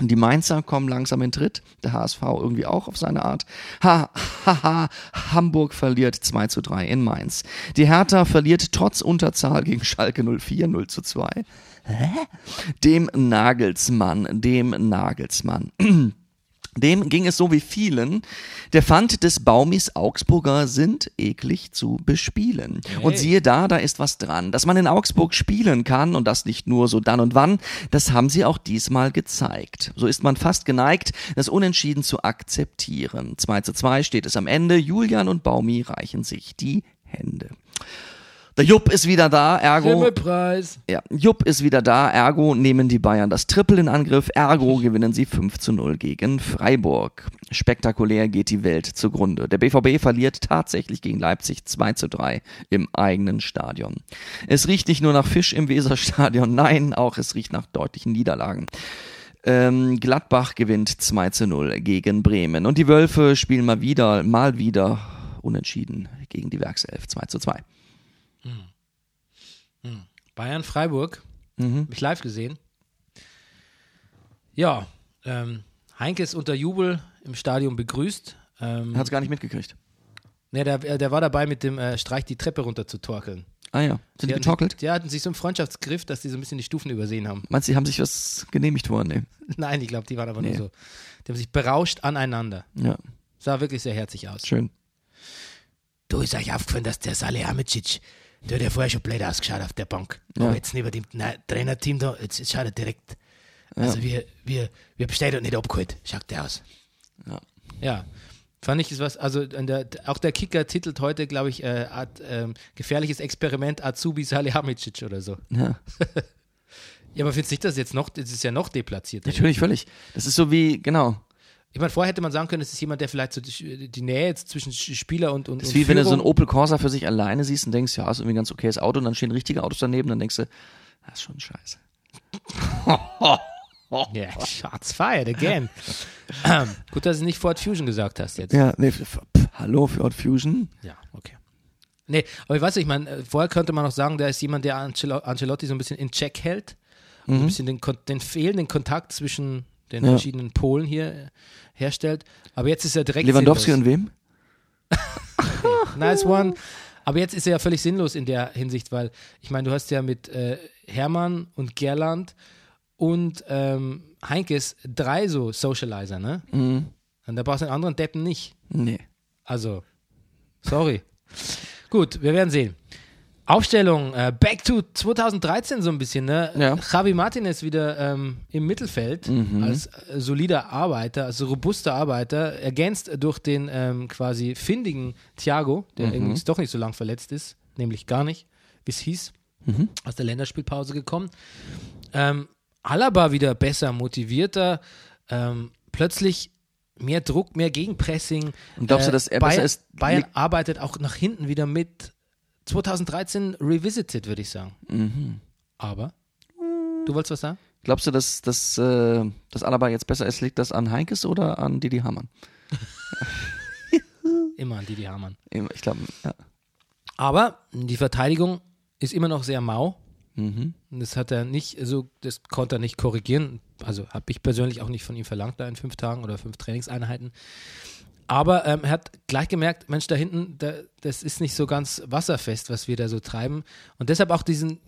Die Mainzer kommen langsam in Tritt, der HSV irgendwie auch auf seine Art. Ha, ha, ha, Hamburg verliert 2 zu 3 in Mainz. Die Hertha verliert trotz Unterzahl gegen Schalke 04 0 zu 2. Hä? Dem Nagelsmann, dem Nagelsmann. Dem ging es so wie vielen. Der fand des Baumis Augsburger sind eklig zu bespielen. Und siehe da, da ist was dran. Dass man in Augsburg spielen kann und das nicht nur so dann und wann, das haben sie auch diesmal gezeigt. So ist man fast geneigt, das Unentschieden zu akzeptieren. 2 zu 2 steht es am Ende. Julian und Baumi reichen sich die Hände. Der Jupp ist wieder da, ergo. Himmelpreis. Ja, Jupp ist wieder da, ergo nehmen die Bayern das Triple in Angriff, ergo *laughs* gewinnen sie 5 zu 0 gegen Freiburg. Spektakulär geht die Welt zugrunde. Der BVB verliert tatsächlich gegen Leipzig 2 zu 3 im eigenen Stadion. Es riecht nicht nur nach Fisch im Weserstadion, *laughs* nein, auch es riecht nach deutlichen Niederlagen. Ähm, Gladbach gewinnt 2 zu 0 gegen Bremen. Und die Wölfe spielen mal wieder, mal wieder unentschieden gegen die Werkself 2 zu 2. Bayern Freiburg. Mhm. Hab ich live gesehen. Ja, ähm, Heinke ist unter Jubel im Stadion begrüßt. Ähm, Hat's gar nicht mitgekriegt. ne, der, der war dabei mit dem äh, Streich die Treppe runter zu torkeln. Ah ja, sind die hatten- getorkelt? Die hatten sich so einen Freundschaftsgriff, dass die so ein bisschen die Stufen übersehen haben. Meinst du, die haben sich was genehmigt worden? Nee. *laughs* Nein, ich glaube, die waren aber Nee. nur so. Die haben sich berauscht aneinander. Ja, Sah wirklich sehr herzig aus. schön. du ist euch aufgefallen, dass der Salihamidzic, der hat ja vorher schon blöd ausgeschaut auf der Bank. Aber jetzt neben dem Trainerteam da, jetzt, jetzt schaut er direkt, also wir, wir, wir bestellen und nicht abgeholt, schaut der aus. Ja. Ja, fand ich ist was, also der, auch der Kicker titelt heute, glaube ich, äh, Art, ähm, gefährliches Experiment Azubi Salihamidzic oder so. Ja. *laughs* Ja, aber findest du nicht, dass jetzt noch, das ist ja noch deplatziert. Natürlich, völlig. Das ist so wie, genau. Ich meine, vorher hätte man sagen können, es ist jemand, der vielleicht so die, die Nähe jetzt zwischen Spieler und und Das ist und wie wenn du so einen Opel Corsa für sich alleine siehst und denkst, ja, ist irgendwie ein ganz okayes Auto und dann stehen richtige Autos daneben, dann denkst du, das ist schon scheiße. *laughs* Ja, shots fired again. ähm, gut, dass du nicht Ford Fusion gesagt hast jetzt. Ja, nee, f- f- hallo, Ford Fusion. Ja, okay. Nee, aber ich weiß nicht, ich meine, äh, vorher könnte man noch sagen, der ist jemand, der Ancelo- Ancelotti so ein bisschen in Check hält. Und Ein bisschen den, den fehlenden Kontakt zwischen den Ja. verschiedenen Polen hier äh, herstellt. Aber jetzt ist er direkt Lewandowski sinnlos. und wem? *laughs* Nice one. Aber jetzt ist er ja völlig sinnlos in der Hinsicht, weil ich meine, du hast ja mit äh, Hermann und Gerland und ähm, Heinkes drei so Socializer, ne? Mhm. Und da brauchst du einen anderen Deppen nicht. Nee. Also, sorry. Gut, wir werden sehen. Aufstellung, äh, back to 2013 so ein bisschen, ne? Ja. Javi Martinez wieder ähm, im Mittelfeld als äh, solider Arbeiter, als robuster Arbeiter, ergänzt durch den ähm, quasi findigen Thiago, der irgendwie doch nicht so lang verletzt ist, nämlich gar nicht, wie es hieß, aus der Länderspielpause gekommen. Ähm, Alaba wieder besser, motivierter, ähm, plötzlich mehr Druck, mehr Gegenpressing. Und glaubst du, dass er besser Bayern, ist? Bayern arbeitet auch nach hinten wieder mit 2013 revisited, würde ich sagen. Mhm. Aber, du wolltest was sagen? Glaubst du, dass, dass, äh, dass Alaba jetzt besser ist? Liegt das an Heinkes oder an Didi Hamann? *laughs* Immer an Didi Hamann. Ich glaube, ja. Aber die Verteidigung ist immer noch sehr mau. Mhm. Das hat er nicht, also das konnte er nicht korrigieren. Also habe ich persönlich auch nicht von ihm verlangt, da in fünf Tagen oder fünf Trainingseinheiten. Aber ähm, er hat gleich gemerkt, Mensch, da hinten, da, das ist nicht so ganz wasserfest, was wir da so treiben. Und deshalb auch diesen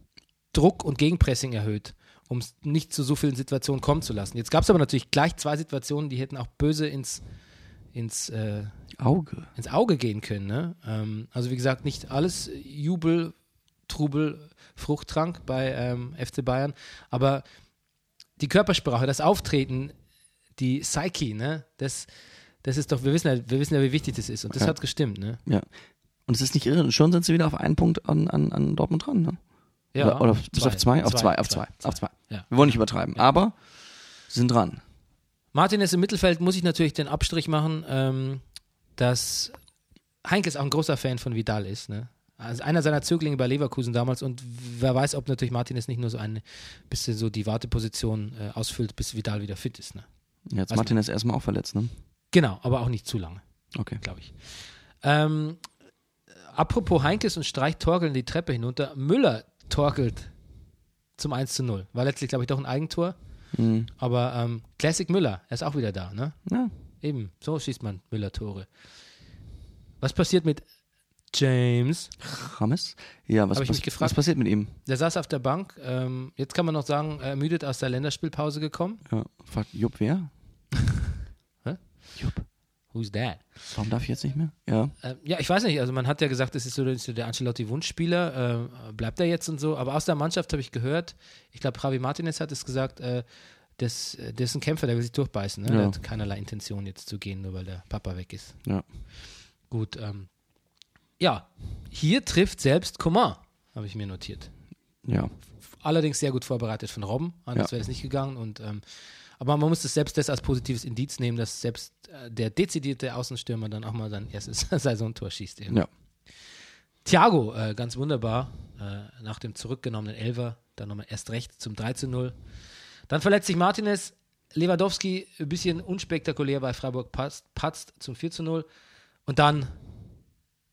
Druck und Gegenpressing erhöht, um es nicht zu so vielen Situationen kommen zu lassen. Jetzt gab es aber natürlich gleich zwei Situationen, die hätten auch böse ins, ins äh, Auge. ins Auge gehen können. Ne? Ähm, also wie gesagt, nicht alles Jubel, Trubel, Fruchttrank bei ähm, FC Bayern, aber die Körpersprache, das Auftreten, die Psyche, ne? das, das ist doch, wir wissen ja, wir wissen ja, wie wichtig das ist und das Ja. hat gestimmt. Ne? Ja. Und es ist nicht irre. Schon sind sie wieder auf einen Punkt an, an, an Dortmund dran, ne? Ja, oder, oder bis auf zwei? Auf zwei, auf zwei, auf zwei. Ja. Wir wollen nicht übertreiben, aber sie sind dran. Martinez im Mittelfeld muss ich natürlich den Abstrich machen, ähm, dass Heinkes auch ein großer Fan von Vidal ist. Ne? Also einer seiner Zöglinge bei Leverkusen damals und wer weiß, ob natürlich Martinez nicht nur so ein bisschen so die Warteposition äh, ausfüllt, bis Vidal wieder fit ist. Ne? Jetzt Was- Martin ist erstmal auch verletzt, ne? Genau, aber auch nicht zu lange, Okay. glaube ich. Ähm, apropos Heinkes und Streich torkeln die Treppe hinunter. Müller torkelt zum 1 zu 0. War letztlich, glaube ich, doch ein Eigentor. Mhm. Aber ähm, Classic Müller, er ist auch wieder da, ne? Ja. Eben, so schießt man Müller-Tore. Was passiert mit James? Rames? Ja, was, was, mich gefragt. was passiert mit ihm? Der saß auf der Bank. Ähm, jetzt kann man noch sagen, ermüdet aus der Länderspielpause gekommen. Ja, fragt Jupp wer? Jupp. Who's that? Warum darf ich jetzt nicht mehr? Ja. Ähm, ja, ich weiß nicht. Also man hat ja gesagt, das ist so, der Ancelotti-Wunschspieler. Äh, bleibt er jetzt und so? Aber aus der Mannschaft habe ich gehört, ich glaube, Javi Martinez hat es gesagt, äh, das, äh, der ist ein Kämpfer, der will sich durchbeißen. Ne? Der Ja. hat keinerlei Intention jetzt zu gehen, nur weil der Papa weg ist. Ja. Gut, ähm, ja, hier trifft selbst Coman, habe ich mir notiert. Ja. Allerdings sehr gut vorbereitet von Robben, anders Ja. wäre es nicht gegangen. Und, ähm, aber man muss das selbst das als positives Indiz nehmen, dass selbst äh, der dezidierte Außenstürmer dann auch mal sein erstes *laughs* Saisontor schießt. Eben. Ja. Thiago, äh, ganz wunderbar, äh, nach dem zurückgenommenen Elfer, dann nochmal erst recht zum 3 zu 0. Dann verletzt sich Martinez, Lewandowski ein bisschen unspektakulär bei Freiburg patzt, patzt zum 4 zu 0. Und dann,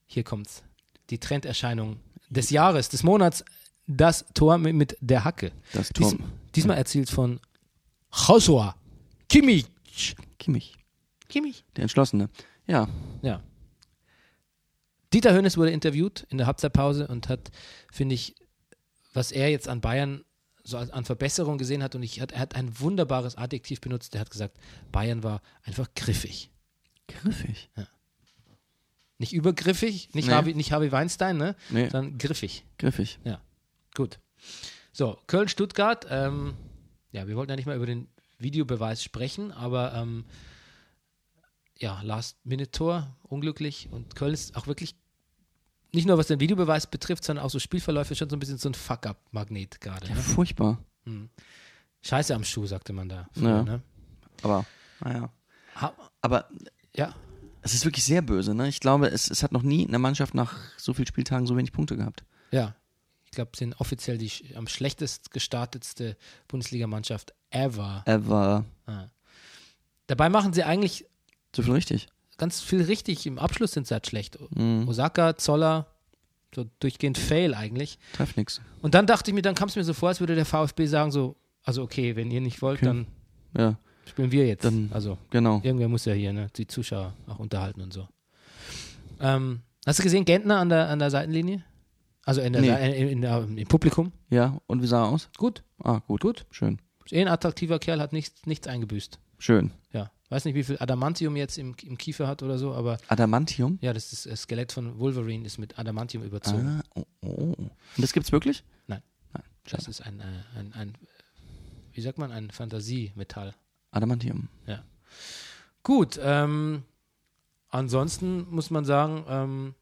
hier kommt's, die Trenderscheinung des Jahres, des Monats, das Tor mit, mit der Hacke. Das Tor. Dies, diesmal erzielt von Joshua Kimmich. Kimmich. Kimmich. Der Entschlossene. Ja. Ja. Dieter Hönes wurde interviewt in der Halbzeitpause und hat, finde ich, was er jetzt an Bayern so als- an Verbesserung gesehen hat und ich, hat, er hat ein wunderbares Adjektiv benutzt. Er hat gesagt, Bayern war einfach griffig. Griffig. Nicht übergriffig, nicht, Nee. Harvey, nicht Harvey Weinstein, ne? Nee. Sondern griffig. Griffig. Ja, gut. So, Köln-Stuttgart. Ähm, ja, wir wollten ja nicht mal über den Videobeweis sprechen, aber ähm, ja, Last-Minute-Tor, unglücklich. Und Köln ist auch wirklich, nicht nur was den Videobeweis betrifft, sondern auch so Spielverläufe schon so ein bisschen so ein Fuck-Up-Magnet gerade. Ja, Ne? furchtbar. Scheiße am Schuh, sagte man da. früher, Ja. Ne? Aber, naja. Aber ja, es ist wirklich sehr böse, ne? Ich glaube, es, es hat noch nie eine Mannschaft nach so vielen Spieltagen so wenig Punkte gehabt. ja. Ich glaube, sind offiziell die sch- am schlechtest gestartetste Bundesligamannschaft ever. Ever. Dabei machen sie eigentlich So viel richtig. ganz viel richtig. Im Abschluss sind sie halt schlecht. Mhm. Osaka, Zoller, so durchgehend Fail eigentlich. Treff nix. Und dann dachte ich mir, dann kam es mir so vor, als würde der VfB sagen so, also okay, wenn ihr nicht wollt, Okay. dann Ja, spielen wir jetzt. Dann- also genau. irgendwer muss ja hier ne, die Zuschauer auch unterhalten und so. Ähm, hast du gesehen, Gentner an der, an der Seitenlinie? Also in der, Nee. In, in der, im Publikum? Ja, und wie sah er aus? Gut, Ah, gut. gut. Schön. Ist eh ein attraktiver Kerl, hat nichts, nichts eingebüßt. Schön. Ja. Weiß nicht, wie viel Adamantium jetzt im, im Kiefer hat oder so, aber Adamantium? ja, das ist das Skelett von Wolverine ist mit Adamantium überzogen. Ah, oh, oh. Und das gibt's wirklich? Nein. Nein. Das ist ein, äh, ein, ein, wie sagt man, ein Fantasiemetall. Adamantium. Gut, ähm, ansonsten muss man sagen, ähm,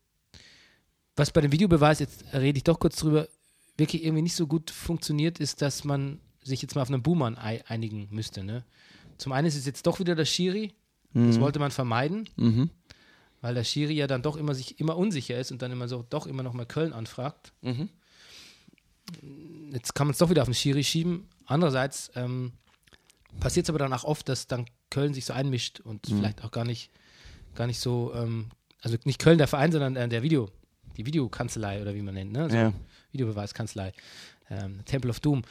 was bei dem Videobeweis, jetzt rede ich doch kurz drüber, wirklich irgendwie nicht so gut funktioniert, ist, dass man sich jetzt mal auf einen Buhmann ei- einigen müsste. Ne? Zum einen ist es jetzt doch wieder der Schiri, das wollte man vermeiden, Mhm. weil der Schiri ja dann doch immer sich immer unsicher ist und dann immer so doch immer noch mal Köln anfragt. Mhm. Jetzt kann man es doch wieder auf den Schiri schieben. Andererseits ähm, passiert es aber dann auch oft, dass dann Köln sich so einmischt und Mhm. vielleicht auch gar nicht, gar nicht so, ähm, also nicht Köln der Verein, sondern äh, der Video, die Videokanzlei oder wie man nennt, ne? So Ja. Videobeweiskanzlei, ähm, Temple of Doom.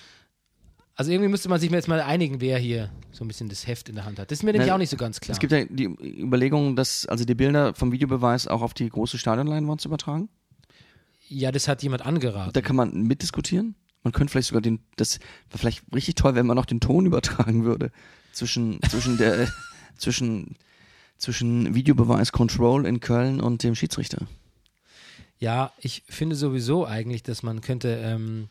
Also irgendwie müsste man sich jetzt mal einigen, wer hier so ein bisschen das Heft in der Hand hat. Das ist mir nämlich auch nicht so ganz klar. Es gibt ja die Überlegung, dass also die Bilder vom Videobeweis auch auf die große Stadionleinwand zu übertragen. ja, das hat jemand angeraten. Da kann man mitdiskutieren. Man könnte vielleicht sogar den, das wäre vielleicht richtig toll, wenn man noch den Ton übertragen würde zwischen zwischen der *laughs* zwischen zwischen Videobeweis Control in Köln und dem Schiedsrichter. Ja, ich finde sowieso eigentlich, dass man könnte, ähm,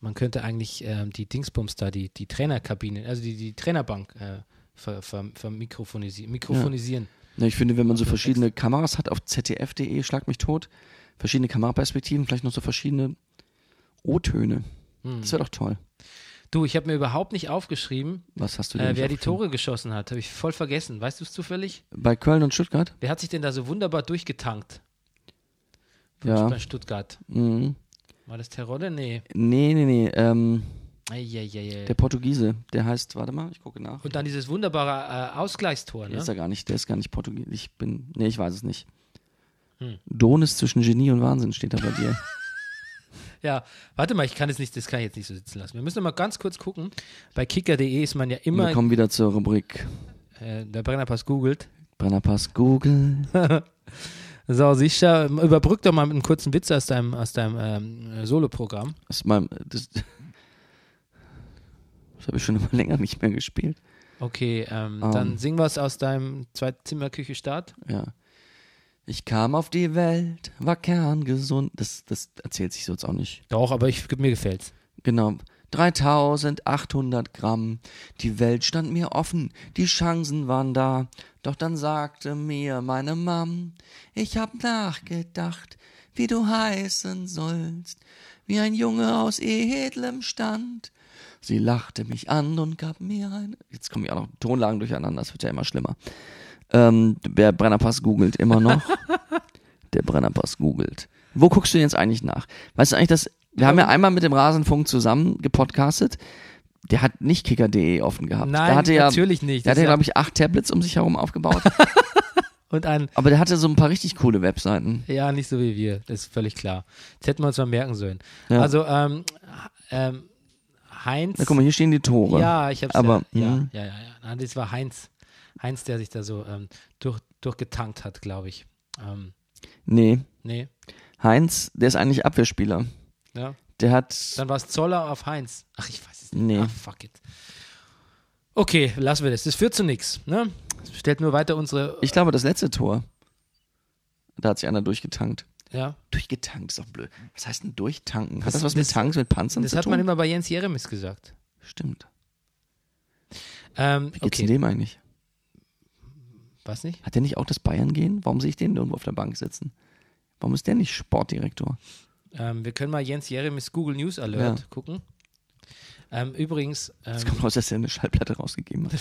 man könnte eigentlich ähm, die Dingsbums da, die, die Trainerkabine, also die, die Trainerbank äh, ver, ver, ver mikrofonisi mikrofonisieren. Ja, ich finde, wenn man so verschiedene Kameras hat auf zdf.de, schlag mich tot, verschiedene Kameraperspektiven, vielleicht noch so verschiedene O-Töne. Hm. Das wäre doch toll. Du, ich habe mir überhaupt nicht aufgeschrieben, Was hast du denn? äh, wer die? Tore geschossen hat. Habe ich voll vergessen. Weißt du es zufällig? Bei Köln und Stuttgart? Wer hat sich denn da so wunderbar durchgetankt? Ja. Bei Stuttgart. Mhm. War das Terodde? Nee. Nee, nee, nee. Ähm, Eieiei. der Portugiese, der heißt, warte mal, ich gucke nach. Und dann dieses wunderbare äh, Ausgleichstor, Der ne? ist er gar nicht, der ist gar nicht Portugiesisch. Ich bin, nee, ich weiß es nicht. Hm. Donis zwischen Genie und Wahnsinn steht da bei dir. *laughs* Ja, warte mal, ich kann es nicht, das kann ich jetzt nicht so sitzen lassen. Wir müssen mal ganz kurz gucken. Bei kicker.de ist man ja immer, Wir kommen wieder zur Rubrik äh, der Brennerpass googelt. Brennerpass Google. *laughs* So, sicher, überbrück doch mal mit einem kurzen Witz aus deinem, aus deinem ähm, äh, Soloprogramm. Aus meinem, das, das habe ich schon *laughs* immer länger nicht mehr gespielt. Okay, ähm, Ähm. dann sing was aus deinem Zwei-Zimmer-Küche-Start. Ja. Ich kam auf die Welt, war kerngesund. Das, das erzählt sich so jetzt auch nicht. Doch, aber ich, mir gefällt's. Genau. 3800 Gramm. Die Welt stand mir offen, die Chancen waren da. Doch dann sagte mir meine Mam, ich hab nachgedacht, wie du heißen sollst, wie ein Junge aus edlem Stand. Sie lachte mich an und gab mir ein. Jetzt kommen ja auch noch Tonlagen durcheinander, das wird ja immer schlimmer. Ähm, wer Brennerpass googelt, immer noch. *laughs* der Brennerpass googelt. Wo guckst du jetzt eigentlich nach? Weißt du eigentlich, dass wir haben ja einmal mit dem Rasenfunk zusammen gepodcastet. Der hat nicht kicker.de offen gehabt. Nein, hatte ja, natürlich nicht. Der Das hatte, ist ja- glaube ich, acht Tablets um sich herum aufgebaut. *laughs* Und ein, Aber der hatte so ein paar richtig coole Webseiten. ja, nicht so wie wir, das ist völlig klar. Das hätten wir uns mal merken sollen. Ja. Also, ähm, ähm, Heinz. Na, guck mal, hier stehen die Tore. Ja, ich hab's Aber, ja, ja, mhm. ja, ja, ja. Das war Heinz. Heinz, der sich da so ähm, durch, durchgetankt hat, glaube ich. Ähm, Nee, nee, Heinz, der ist eigentlich Abwehrspieler. Ja. Der hat. Dann war es Zoller auf Heinz. Ach, ich weiß es nicht. Nee. Ah, fuck it. Okay, lassen wir das. Das führt zu nichts. Ne? Das stellt nur weiter unsere. Ich glaube, das letzte Tor. Da hat sich einer durchgetankt. Ja. Durchgetankt ist auch blöd. Was heißt denn durchtanken? Hat Das- das, was das- mit Tanks, mit Panzern Das zu hat tun? man immer bei Jens Jeremis gesagt. Stimmt. Ähm, Wie geht's denn okay. dem eigentlich? Was nicht? Hat der nicht auch das Bayern-Gehen? Warum sehe ich den irgendwo auf der Bank sitzen? Warum ist der nicht Sportdirektor? Ähm, wir können mal Jens Jeremis Google News Alert Ja. gucken. Ähm, übrigens, ähm, Es kommt raus, dass er eine Schallplatte rausgegeben hat.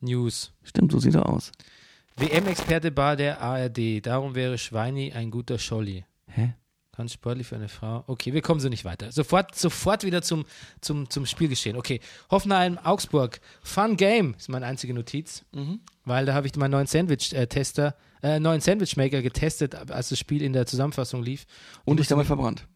News. Stimmt, so sieht er aus. WM-Experte bei der ARD. Darum wäre Schweini ein guter Scholli. Ganz sportlich für eine Frau. Okay, wir kommen so nicht weiter. Sofort, sofort wieder zum, zum, zum Spielgeschehen. Okay, Hoffenheim, Augsburg. Fun Game ist meine einzige Notiz, weil da habe ich meinen neuen Sandwich-Tester, äh, neuen Sandwichmaker getestet, als das Spiel in der Zusammenfassung lief. Und dich musste dabei verbrannt.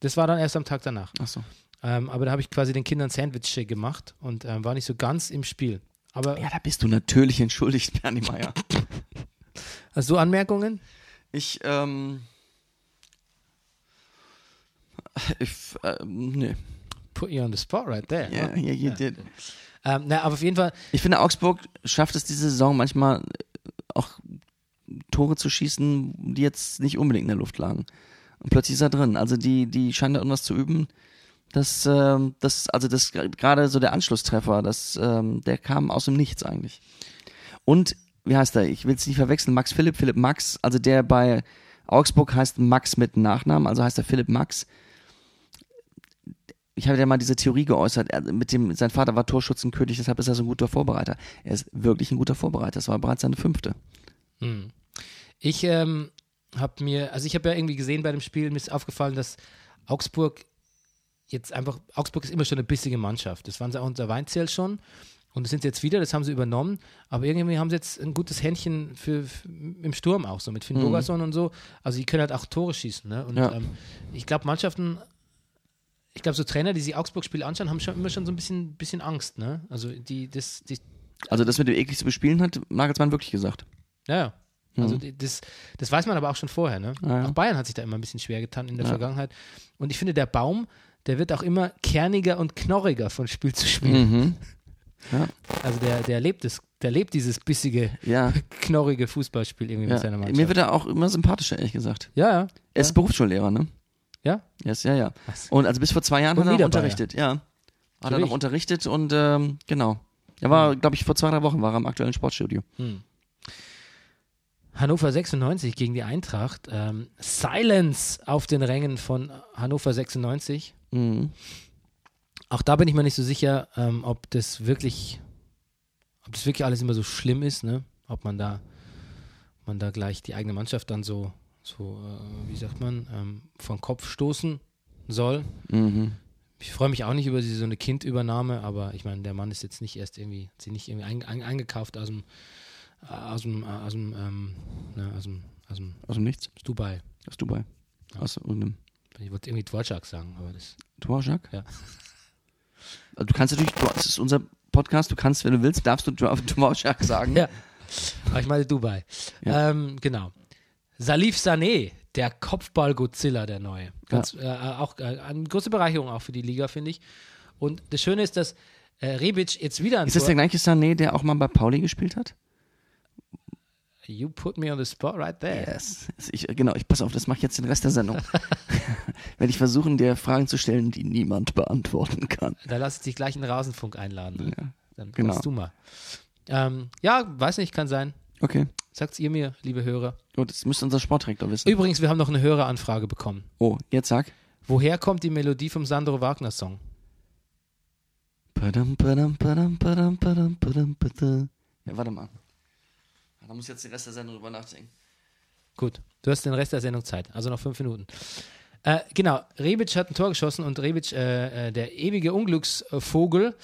Das war dann erst am Tag danach. Achso. Ähm, aber da habe ich quasi den Kindern Sandwich gemacht und ähm, war nicht so ganz im Spiel. Aber Ja, da bist du natürlich entschuldigt, Bernie Meier. hast *laughs* du Anmerkungen? Ich, ähm. Ich, ähm, nee. Put you on the spot right there. Ja, ja, ja, ja. Ähm, na, aber auf jeden Fall, Ich finde, Augsburg schafft es diese Saison manchmal auch Tore zu schießen, die jetzt nicht unbedingt in der Luft lagen. Und plötzlich ist er drin. Also die, die scheinen da irgendwas zu üben. Das, ähm, das, also das gerade so der Anschlusstreffer, das, ähm, der kam aus dem Nichts eigentlich. Und wie heißt er? Ich will es nicht verwechseln. Max Philipp, Philipp Max. Also der bei Augsburg heißt Max mit Nachnamen, also heißt er Philipp Max. Ich habe ja mal diese Theorie geäußert, er, mit dem, sein Vater war Torschützenkönig, deshalb ist er so ein guter Vorbereiter. Er ist wirklich ein guter Vorbereiter. Das war bereits seine fünfte. Hm. Ich ähm, habe mir, also ich habe ja irgendwie gesehen bei dem Spiel, mir ist aufgefallen, dass Augsburg jetzt einfach, Augsburg ist immer schon eine bissige Mannschaft. Das waren sie auch unter Weinzell schon. Und das sind sie jetzt wieder, das haben sie übernommen. Aber irgendwie haben sie jetzt ein gutes Händchen für, für im Sturm auch so, mit Finn Mhm. Und so. Also die können halt auch Tore schießen. Ne? Und Ja. ähm, ich glaube, Mannschaften, ich glaube, so Trainer, die sich Augsburg-Spiele anschauen, haben schon immer schon so ein bisschen, bisschen Angst. Ne? Also die, das, die, Also das mit dem eklig zu bespielen hat Nagelsmann wirklich gesagt. Ja, ja. Also Mhm. das, das weiß man aber auch schon vorher. Ne? Ja, ja. Auch Bayern hat sich da immer ein bisschen schwer getan in der Ja. Vergangenheit. Und ich finde, der Baum, der wird auch immer kerniger und knorriger von Spiel zu Spiel. Mhm. *laughs* Also der, der lebt es, der lebt dieses bissige, *laughs* knorrige Fußballspiel irgendwie mit seiner Mannschaft. Mir wird er auch immer sympathischer, ehrlich gesagt. ja, ja. Er ist Berufsschullehrer, ne? Ja? Yes, ja, ja. Was? Und also bis vor zwei Jahren Und hat er noch unterrichtet, ja. Hat er Natürlich. noch unterrichtet und ähm, genau. Er war, glaube ich, vor zwei, drei Wochen war er im aktuellen Sportstudio. Hm. Hannover 96 gegen die Eintracht. Ähm, Silence auf den Rängen von Hannover 96. Mhm. Auch da bin ich mir nicht so sicher, ähm, ob das wirklich, ob das wirklich alles immer so schlimm ist, ne? Ob man da, man da gleich die eigene Mannschaft dann so, so, äh, wie sagt man, ähm, von Kopf stoßen soll. Mhm. Ich freue mich auch nicht über diese, so eine Kindübernahme, aber ich meine, der Mann ist jetzt nicht erst irgendwie, hat sich nicht irgendwie ein, ein, eingekauft aus dem, äh, aus dem, äh, aus dem, ähm, ne, aus dem, aus dem Aus dem Nichts. aus Dubai. Aus Dubai. Aus irgendeinem Ich wollte irgendwie Dvorak sagen, aber das, Dvorak? Ja. Also du kannst natürlich, das ist unser Podcast, du kannst, wenn du willst, darfst du Dvo- *laughs* Dvorak sagen. Ja. aber ich meine Dubai. Ja. Ähm, genau. Salif Sané, der Kopfball-Godzilla, der neue. Ganz, äh, auch äh, eine große Bereicherung auch für die Liga, finde ich. Und das Schöne ist, dass äh, Rebic jetzt wieder ein Ist das der gleiche Sané, der auch mal bei Pauli gespielt hat? You put me on the spot right there. Yes. Ich, genau, ich pass auf, das mache ich jetzt den Rest der Sendung. *laughs* *laughs* Werde ich versuchen, dir Fragen zu stellen, die niemand beantworten kann. Da lass ich dich gleich in den Rasenfunk einladen. Ja. Dann genau. du mal. Ähm, ja, weiß nicht, kann sein. Okay. Sagt's ihr mir, liebe Hörer. Gut, das müsste unser Sportdirektor wissen. Übrigens, wir haben noch eine Höreranfrage bekommen. Oh, jetzt sag. Woher kommt die Melodie vom Sandro Wagner Song? Padam, padam, padam. Ja, warte mal. Da muss ich jetzt den Rest der Sendung drüber nachdenken. Gut, du hast den Rest der Sendung Zeit, also noch fünf Minuten. Äh, genau, Rebic hat ein Tor geschossen und Rebic, äh, äh, der ewige Unglücksvogel,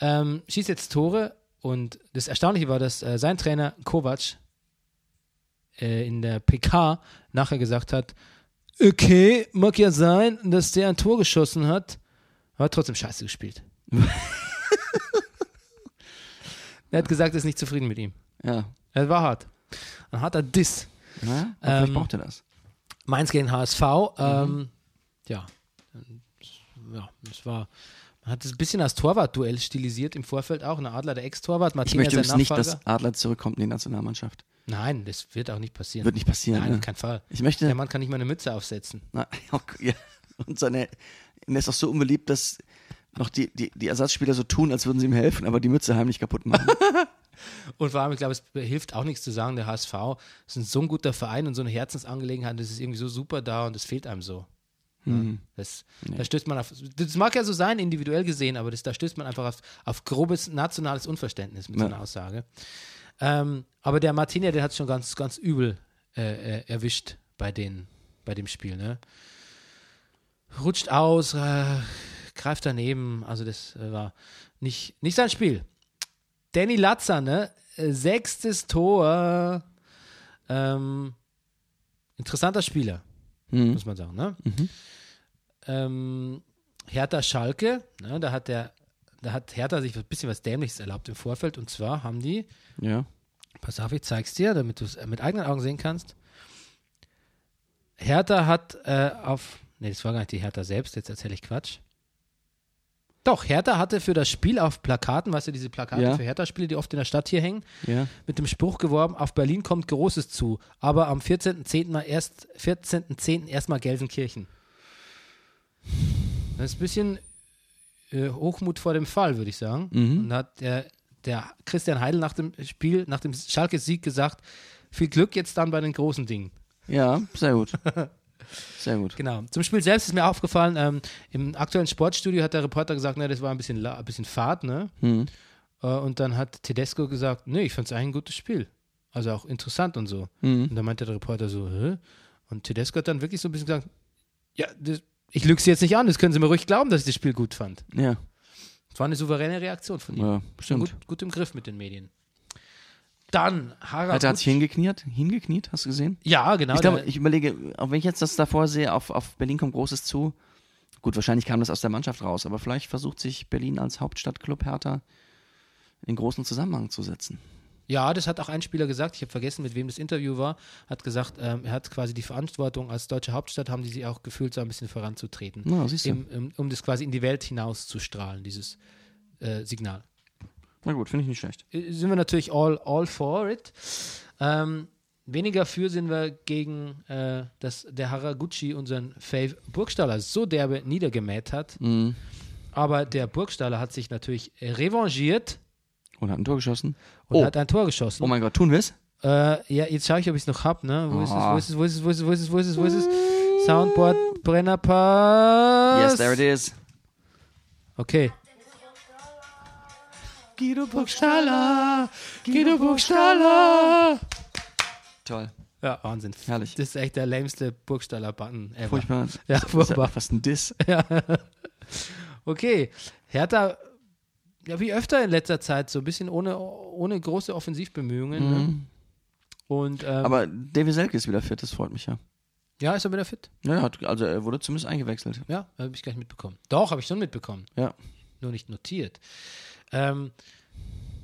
ähm, schießt jetzt Tore und das Erstaunliche war, dass äh, sein Trainer Kovac äh, in der PK nachher gesagt hat, okay, mag ja sein, dass der ein Tor geschossen hat, aber hat trotzdem scheiße gespielt. *laughs* er hat gesagt, er ist nicht zufrieden mit ihm. Ja. Er war hart. Ein harter Diss. Na, aber vielleicht Ähm, braucht er das. Mainz gegen HSV. Ähm, ja. ja, das war Man hat es ein bisschen als Torwartduell stilisiert im Vorfeld auch. Ein Adler, der Ex-Torwart, Ich möchte übrigens nicht, dass Adler zurückkommt in die Nationalmannschaft. Nein, das wird auch nicht passieren. Wird nicht passieren. Nein, ne? auf keinen Fall. Ich möchte. Der Mann kann nicht mal eine Mütze aufsetzen. Na, *laughs* ja. Und seine, er ist auch so unbeliebt, dass noch die, die, die Ersatzspieler so tun, als würden sie ihm helfen, aber die Mütze heimlich kaputt machen. *laughs* *laughs* Und vor allem, ich glaube, es hilft auch nichts zu sagen, der HSV ist ein so ein guter Verein und so eine Herzensangelegenheit, das ist irgendwie so super da und das fehlt einem so. Hm. Das, Da stößt man auf, das mag ja so sein, individuell gesehen, aber das, da stößt man einfach auf, auf grobes nationales Unverständnis mit so Ja. einer Aussage. Ähm, aber der Martinia, der hat schon ganz, ganz übel äh, äh, erwischt bei, den, bei dem Spiel. Ne? Rutscht aus, äh, greift daneben, also das äh, war nicht, nicht sein Spiel. Danny Latzer, ne? Äh, Sechstes Tor. Ähm, interessanter Spieler, Hm. muss man sagen, ne? Ähm, Hertha Schalke, ne? Da hat der, da hat Hertha sich ein bisschen was Dämliches erlaubt im Vorfeld. Und zwar haben die, Ja. pass auf, ich zeig's dir, damit du es mit eigenen Augen sehen kannst. Hertha hat äh, auf, nee, das war gar nicht die Hertha selbst, jetzt erzähle ich Quatsch. Doch, Hertha hatte für das Spiel auf Plakaten, weißt du, diese Plakate Ja. für Hertha-Spiele, die oft in der Stadt hier hängen, Ja. mit dem Spruch geworben, auf Berlin kommt Großes zu, aber am 14.10. mal erst 14.10. erstmal Gelsenkirchen. Das ist ein bisschen äh, Hochmut vor dem Fall, würde ich sagen. Mhm. Und da hat der, der Christian Heidel nach dem Spiel, nach dem Schalke-Sieg gesagt, viel Glück jetzt dann bei den großen Dingen. Ja, sehr gut. *laughs* Sehr gut. Genau. Zum Spiel selbst ist mir aufgefallen, ähm, im aktuellen Sportstudio hat der Reporter gesagt, ne, das war ein bisschen, ein bisschen Fahrt, ne? Hm. Äh, und dann hat Tedesco gesagt, nee, ich fand es eigentlich ein gutes Spiel. Also auch interessant und so. Mhm. Und dann meinte der Reporter so, hä? Und Tedesco hat dann wirklich so ein bisschen gesagt, ja, das, ich lüge sie jetzt nicht an, das können Sie mir ruhig glauben, dass ich das Spiel gut fand. Ja. Das war eine souveräne Reaktion von ihm. Ja, stimmt. Gut, gut im Griff mit den Medien. Dann Haraguchi. Hat er hat sich hingekniet? Hingekniet, hast du gesehen? Ja, genau. ich glaube, ich überlege, auch wenn ich jetzt das davor sehe, auf, auf Berlin kommt Großes zu. Gut, wahrscheinlich kam das aus der Mannschaft raus, aber vielleicht versucht sich Berlin als Hauptstadtclub Hertha in großen Zusammenhang zu setzen. Ja, das hat auch ein Spieler gesagt, ich habe vergessen, mit wem das Interview war, hat gesagt, ähm, er hat quasi die Verantwortung als deutsche Hauptstadt, haben die sie auch gefühlt, so ein bisschen voranzutreten, du. im, im, um das quasi in die Welt hinaus zu strahlen, dieses äh, Signal. Na gut, finde ich nicht schlecht. Äh, Sind wir natürlich all, all for it. Ähm, weniger für sind wir gegen, äh, dass der Haraguchi unseren Fave Burgstaller so derbe niedergemäht hat, Mhm. aber der Burgstaller hat sich natürlich revanchiert Und hat ein Tor geschossen. und Oh. hat ein Tor geschossen. Oh mein Gott, tun wir es? Äh, ja, jetzt schaue ich, ob ich es noch habe, ne? Wo ist es, Ah. wo ist es, wo ist es, wo ist es, wo ist es, wo ist es, wo ist es? Soundboard, Brennerpass. Yes, there it is. Okay. Guido Burgstaller, Guido Burgstaller. Toll. Ja, Wahnsinn. Herrlich. Das ist echt der lämste Burgstaller-Button ever. Furchtbar. Ja, Das ist furchtbar. fast ein Diss. *laughs* Okay, Hertha, ja, wie öfter in letzter Zeit, so ein bisschen ohne, ohne große Offensivbemühungen. Ne? Mhm. Und ähm, Aber Davy Selke ist wieder fit, das freut mich ja. ja, ist er wieder fit? Ja, er also er wurde zumindest eingewechselt. Ja, habe ich gar nicht mitbekommen. Doch, habe ich schon mitbekommen. Ja. Nur nicht notiert. Ähm,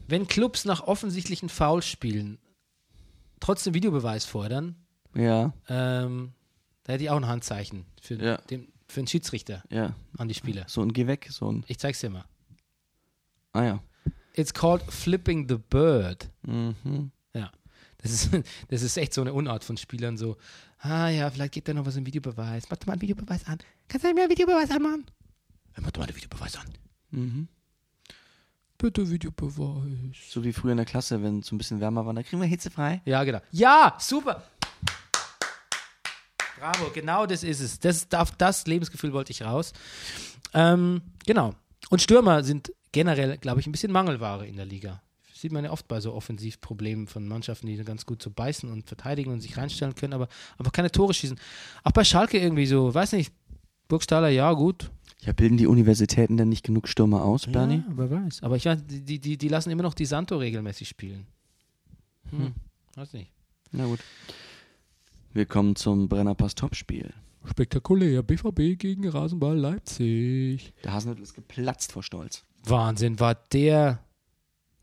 wenn Clubs nach offensichtlichen Foulspielen trotzdem Videobeweis fordern, Ja, ähm, da hätte ich auch ein Handzeichen für, Ja. den, für den Schiedsrichter ja. an die Spieler. So ein Geh weg, so ein. Ich zeig's dir mal. Ah ja. It's called flipping the bird. Mhm. Ja. Das ist, *laughs* das ist echt so eine Unart von Spielern, so, ah ja, vielleicht geht da noch was im Videobeweis. Mach doch mal einen Videobeweis an. Kannst du mir einen Videobeweis anmachen? Ja, mach doch mal einen Videobeweis an. Mhm. Bitte Videobeweis. So wie früher in der Klasse, wenn es so ein bisschen wärmer war, da kriegen wir hitzefrei. Ja, genau. Ja, super. Bravo, genau das ist es. Das, auf das Lebensgefühl wollte ich raus. Ähm, genau. Und Stürmer sind generell, glaube ich, ein bisschen Mangelware in der Liga. Sieht man ja oft bei so Offensivproblemen von Mannschaften, die ganz gut so beißen und verteidigen und sich reinstellen können, aber einfach keine Tore schießen. Auch bei Schalke irgendwie so, weiß nicht, Burgstaller, ja, gut. Ja, bilden die Universitäten denn nicht genug Stürmer aus, Bernie? Ja, wer weiß. Aber ich weiß, die, die, die lassen immer noch die Santo regelmäßig spielen. Hm, weiß nicht. Na gut. Wir kommen zum Brennerpass Topspiel. Spektakulär, BVB gegen Rasenball Leipzig. Der Hasenhüttl ist geplatzt vor Stolz. Wahnsinn, war der,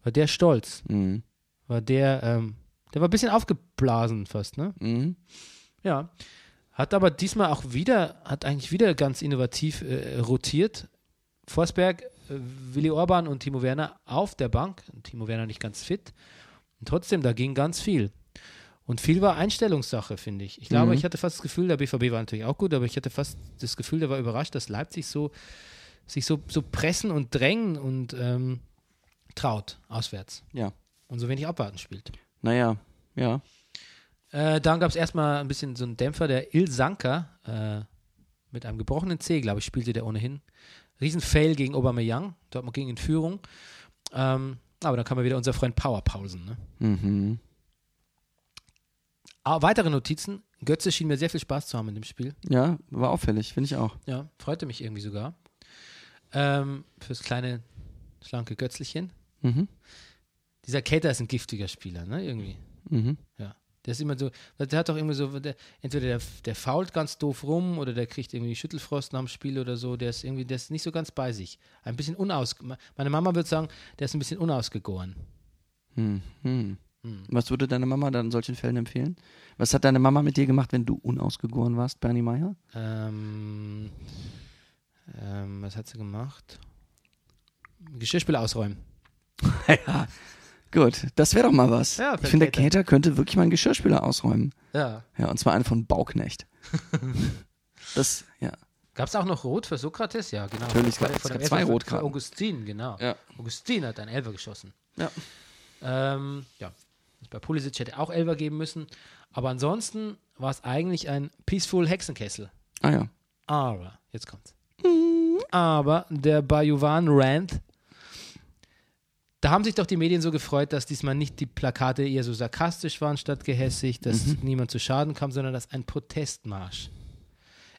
war der stolz. Mhm. War der, ähm, der war ein bisschen aufgeblasen fast, ne? Mhm. Ja. Hat aber diesmal auch wieder, hat eigentlich wieder ganz innovativ äh, rotiert. Forsberg, äh, Willi Orban und Timo Werner auf der Bank. Timo Werner nicht ganz fit. Und trotzdem, da ging ganz viel. Und viel war Einstellungssache, finde ich. Ich glaube, Mhm. ich hatte fast das Gefühl, der BVB war natürlich auch gut, aber ich hatte fast das Gefühl, der war überrascht, dass Leipzig so sich so, so pressen und drängen und ähm, traut auswärts Ja. und so wenig abwarten spielt. Naja, ja. Äh, dann gab es erstmal ein bisschen so einen Dämpfer, der Il Sanka äh, mit einem gebrochenen C, glaube ich, spielte der ohnehin. Riesenfail gegen Aubameyang, dort ging in Führung. Ähm, aber dann kam wieder unser Freund Power Pausen. Ne? Mhm. Ah, weitere Notizen. Götze schien mir sehr viel Spaß zu haben in dem Spiel. Ja, war auffällig, finde ich auch. Ja, freute mich irgendwie sogar. Ähm, fürs kleine, schlanke Götzlichen. Mhm. Dieser Cater ist ein giftiger Spieler, ne? Irgendwie. Mhm. Ja. Der ist immer so, der hat doch immer so, der, entweder der, der fault ganz doof rum oder der kriegt irgendwie Schüttelfrost nach dem Spiel oder so. Der ist irgendwie, der ist nicht so ganz bei sich. Ein bisschen unaus. Meine Mama würde sagen, der ist ein bisschen unausgegoren. Hm. Hm. Was würde deine Mama dann in solchen Fällen empfehlen? Was hat deine Mama mit dir gemacht, wenn du unausgegoren warst, Bernie Meyer? Ähm, ähm, was hat sie gemacht? Geschirrspüler ausräumen. *laughs* ja. Gut, das wäre doch mal was. Ja, ich finde, der Cater. Cater könnte wirklich mal einen Geschirrspüler ausräumen. Ja. Ja, und zwar einen von Bauknecht. *laughs* das, ja. Gab es auch noch Rot für Sokrates? Ja, genau. Natürlich, Vor es gab zwei Rotkarten. Augustin, genau. Ja. Augustin hat einen Elfer geschossen. Ja. Ähm, ja, bei Pulisic hätte auch Elfer geben müssen. Aber ansonsten war es eigentlich ein Peaceful Hexenkessel. Ah ja. Aber, jetzt kommt's. Aber der Bajuwan Rand, da haben sich doch die Medien so gefreut, dass diesmal nicht die Plakate eher so sarkastisch waren statt gehässig, dass niemand zu Schaden kam, sondern dass ein Protestmarsch.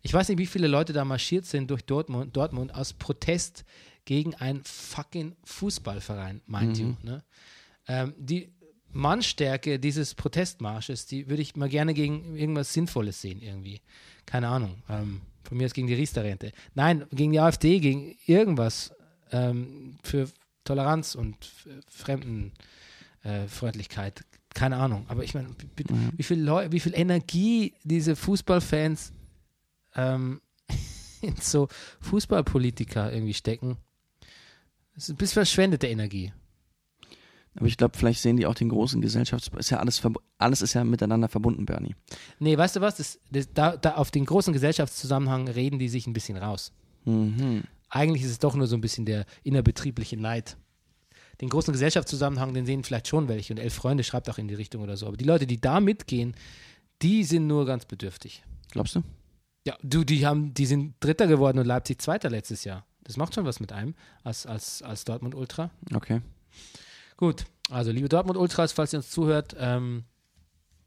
Ich weiß nicht, wie viele Leute da marschiert sind durch Dortmund, Dortmund aus Protest gegen einen fucking Fußballverein, mind you. Ne? Ähm, die Mannstärke dieses Protestmarsches, die würde ich mal gerne gegen irgendwas Sinnvolles sehen, irgendwie. Keine Ahnung. Ähm, von mir aus gegen die Riester-Rente. Nein, gegen die AfD, gegen irgendwas ähm, für Toleranz und Fremdenfreundlichkeit. Keine Ahnung. Aber ich meine, wie, viel Leu wie viel Energie diese Fußballfans ähm, *laughs* in so Fußballpolitiker irgendwie stecken. Das ist ein bisschen verschwendete Energie. Aber ich glaube, vielleicht sehen die auch den großen Gesellschafts... Ist ja alles, alles ist ja miteinander verbunden, Bernie. Nee, weißt du was? Das, das, da, da auf den großen Gesellschaftszusammenhang reden die sich ein bisschen raus. Mhm. Eigentlich ist es doch nur so ein bisschen der innerbetriebliche Neid. Den großen Gesellschaftszusammenhang, den sehen vielleicht schon welche und Elf Freunde schreibt auch in die Richtung oder so. Aber die Leute, die da mitgehen, die sind nur ganz bedürftig. Glaubst du? Ja, du, die haben, die sind Dritter geworden und Leipzig Zweiter letztes Jahr. Das macht schon was mit einem als, als, als Dortmund Ultra. Okay. Gut, also liebe Dortmund Ultras, falls ihr uns zuhört, ähm,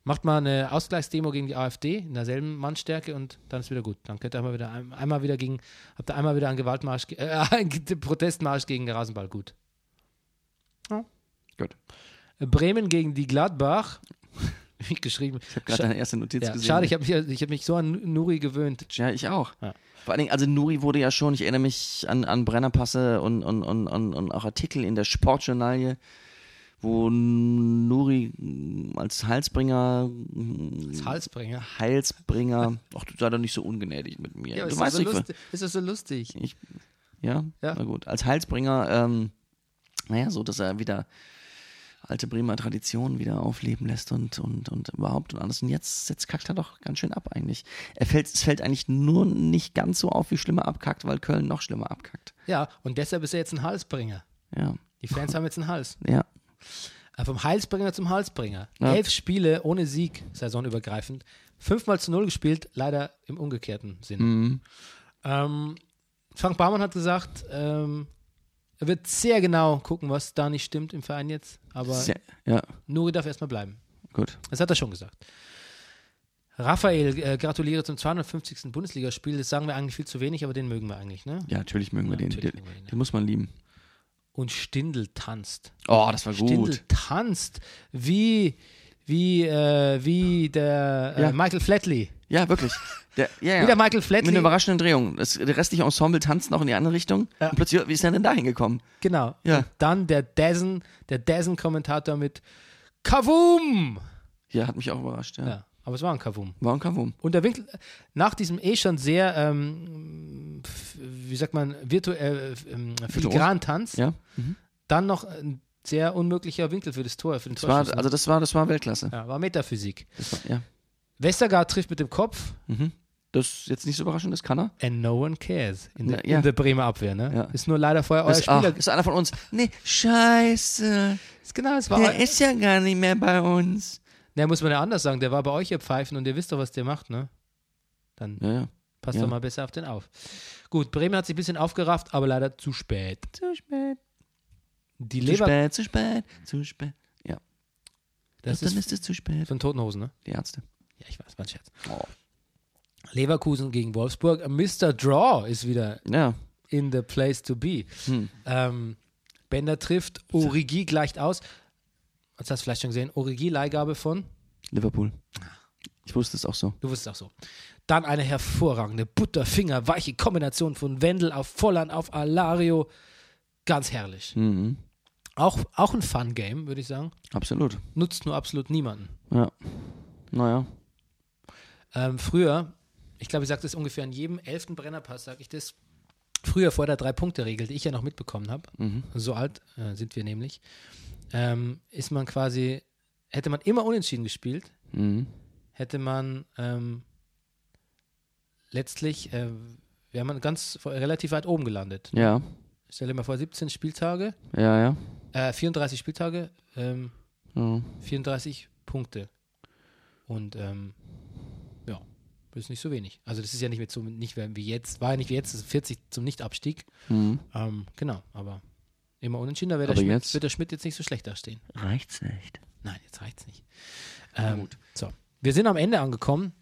macht mal eine Ausgleichsdemo gegen die AfD in derselben Mannstärke und dann ist wieder gut. Dann könnt ihr einmal wieder, ein- einmal wieder gegen, habt ihr einmal wieder einen Gewaltmarsch, ge- äh, *laughs* einen Protestmarsch gegen den Rasenball. Gut. Gut. Bremen gegen die Gladbach. *laughs* Wie geschrieben. Ich habe gerade deine erste Notiz Ja, gesehen. schade, ich habe mich, ich hab mich so an Nuri gewöhnt. Ja, ich auch. Ja. Vor allen Dingen, also Nuri wurde ja schon, ich erinnere mich an, an Brennerpasse und, und, und, und, und auch Artikel in der Sportjournalie, wo Nuri als Halsbringer, Das Halsbringer. Heilsbringer, *laughs* ach, du sei doch nicht so ungnädig mit mir. Ja, du ist, das weißt, so ich, lustig, ist das so lustig? ich, ja? Ja. na gut. Als Heilsbringer, ähm, naja, so, dass er wieder alte Bremer Traditionen wieder aufleben lässt und, und, und überhaupt und alles. Und jetzt, jetzt kackt er doch ganz schön ab eigentlich. Er fällt, es fällt eigentlich nur nicht ganz so auf, wie schlimmer abkackt, weil Köln noch schlimmer abkackt. Ja, und deshalb ist er jetzt ein Halsbringer. Ja, Die Fans haben jetzt einen Hals. ja. Äh, Vom Heilsbringer zum Halsbringer. Ja. Elf Spiele ohne Sieg, saisonübergreifend. Fünfmal zu null gespielt, leider im umgekehrten Sinne. Mhm. Ähm, Frank Baumann hat gesagt, ähm, er wird sehr genau gucken, was da nicht stimmt im Verein jetzt. Aber Sehr, ja, Nuri darf erstmal bleiben. gut. Das hat er schon gesagt. Raphael, äh, gratuliere zum 250. Bundesligaspiel. Das sagen wir eigentlich viel zu wenig, aber den mögen wir eigentlich, ne? Ja, natürlich mögen wir Ja, den. natürlich Den, mögen wir den, den muss man lieben. Und Stindl tanzt. Oh, das war Stindl gut. tanzt wie, wie, äh, wie der äh, Ja. Michael Flatley. Ja, wirklich. Der, *laughs* ja, ja. Wie der Michael Mit Flatley. einer überraschenden Drehung. Das, der restliche Ensemble tanzt noch in die andere Richtung. Ja. Und plötzlich, wie ist er denn da hingekommen? Genau. Ja. Und dann der Dazen, der Dazen-Kommentator mit Kavum. Ja, hat mich auch überrascht. Ja. Ja. Aber es war ein Kavum. War ein Kavum. Und der Winkel, nach diesem eh schon sehr, ähm, wie sagt man, virtuell, äh, ähm, filigranen Tanz, Ja. Mhm. dann noch ein sehr unmöglicher Winkel für das Tor, für den Das war, also das war, das war Weltklasse. ja, war Metaphysik. War, ja. Westergaard trifft mit dem Kopf Mhm. Das ist jetzt nicht so überraschend, das kann er. and no one cares in, Ja, der, ja. in der Bremer Abwehr. Ne? Ja. Ist nur leider vorher euer Das, ach, Spieler. ist einer von uns. Nee, scheiße. Ist genau, es war Der ist ja gar nicht mehr bei uns. Ne, muss man ja anders sagen. Der war bei euch, ihr Pfeifen, und ihr wisst doch, was der macht, ne? Dann Ja, ja. passt Ja. doch mal besser auf den auf. Gut, Bremen hat sich ein bisschen aufgerafft, aber leider zu spät. Zu spät. Die Zu Lever, spät, zu spät, zu spät. Ja. das dann ist ist es zu spät. von Totenhosen, ne? Die Ärzte. Ja, ich weiß, war ein Scherz. Oh. Leverkusen gegen Wolfsburg. Mr. Draw ist wieder Ja. in the place to be. Hm. Ähm, Bender trifft, Origi gleicht aus. Jetzt hast du vielleicht schon gesehen, Origi Leihgabe von, Liverpool. Ich wusste es auch so. du wusstest auch so. Dann eine hervorragende Butterfinger, weiche Kombination von Wendel auf Volland auf Alario. Ganz herrlich. Mhm. Auch, auch ein Fun-Game, würde ich sagen. Absolut. Nutzt nur absolut niemanden. Ja. Naja. Ähm, früher, ich glaube, ich sage das ungefähr an jedem elften Brennerpass, sage ich das. Früher vor der Drei-Punkte-Regel, die ich ja noch mitbekommen habe, Mhm. so alt äh, sind wir nämlich, ähm, ist man quasi, hätte man immer unentschieden gespielt, Mhm. hätte man ähm, letztlich, äh, wäre man ganz relativ weit oben gelandet. Ja. Stell dir mal vor, 17 Spieltage, Ja, ja. äh, 34 Spieltage, ähm, ja. 34 Punkte. Und ähm, ja, das ist nicht so wenig. Also das ist ja nicht mehr so, nicht wie jetzt, war ja nicht wie jetzt, das ist 40 zum Nichtabstieg. Mhm. Ähm, genau, aber immer unentschieden, da wird der, Schmidt, jetzt- wird der Schmidt jetzt nicht so schlecht dastehen. Reicht's nicht. Nein, jetzt reicht's nicht. Ähm, So, wir sind am Ende angekommen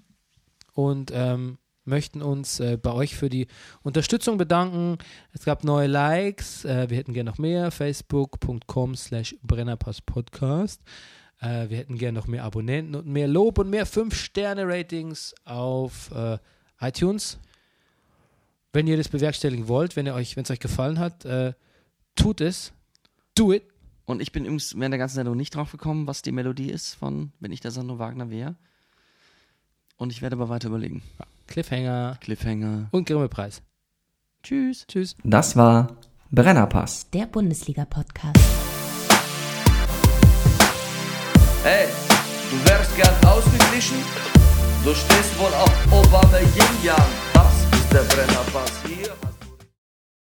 und ähm, möchten uns äh, bei euch für die Unterstützung bedanken. Es gab neue Likes, äh, wir hätten gerne noch mehr. Facebook.com slash Brennerpass-Podcast. Äh, wir hätten gerne noch mehr Abonnenten und mehr Lob und mehr 5-Sterne-Ratings auf äh, iTunes. Wenn ihr das bewerkstelligen wollt, wenn ihr euch, wenn es euch gefallen hat, äh, tut es. Do it. Und ich bin übrigens während der ganzen Sendung nicht drauf gekommen, was die Melodie ist von Wenn ich der Sandro Wagner wäre. Und ich werde aber weiter überlegen. Cliffhanger Cliffhanger. und Grimme-Preis. Tschüss. Tschüss. Das war Brennerpass. Der Bundesliga-Podcast. Hey, du wärst gern ausgeglichen? Du stehst wohl auf Obama Yin Yang. Das ist der Brennerpass hier.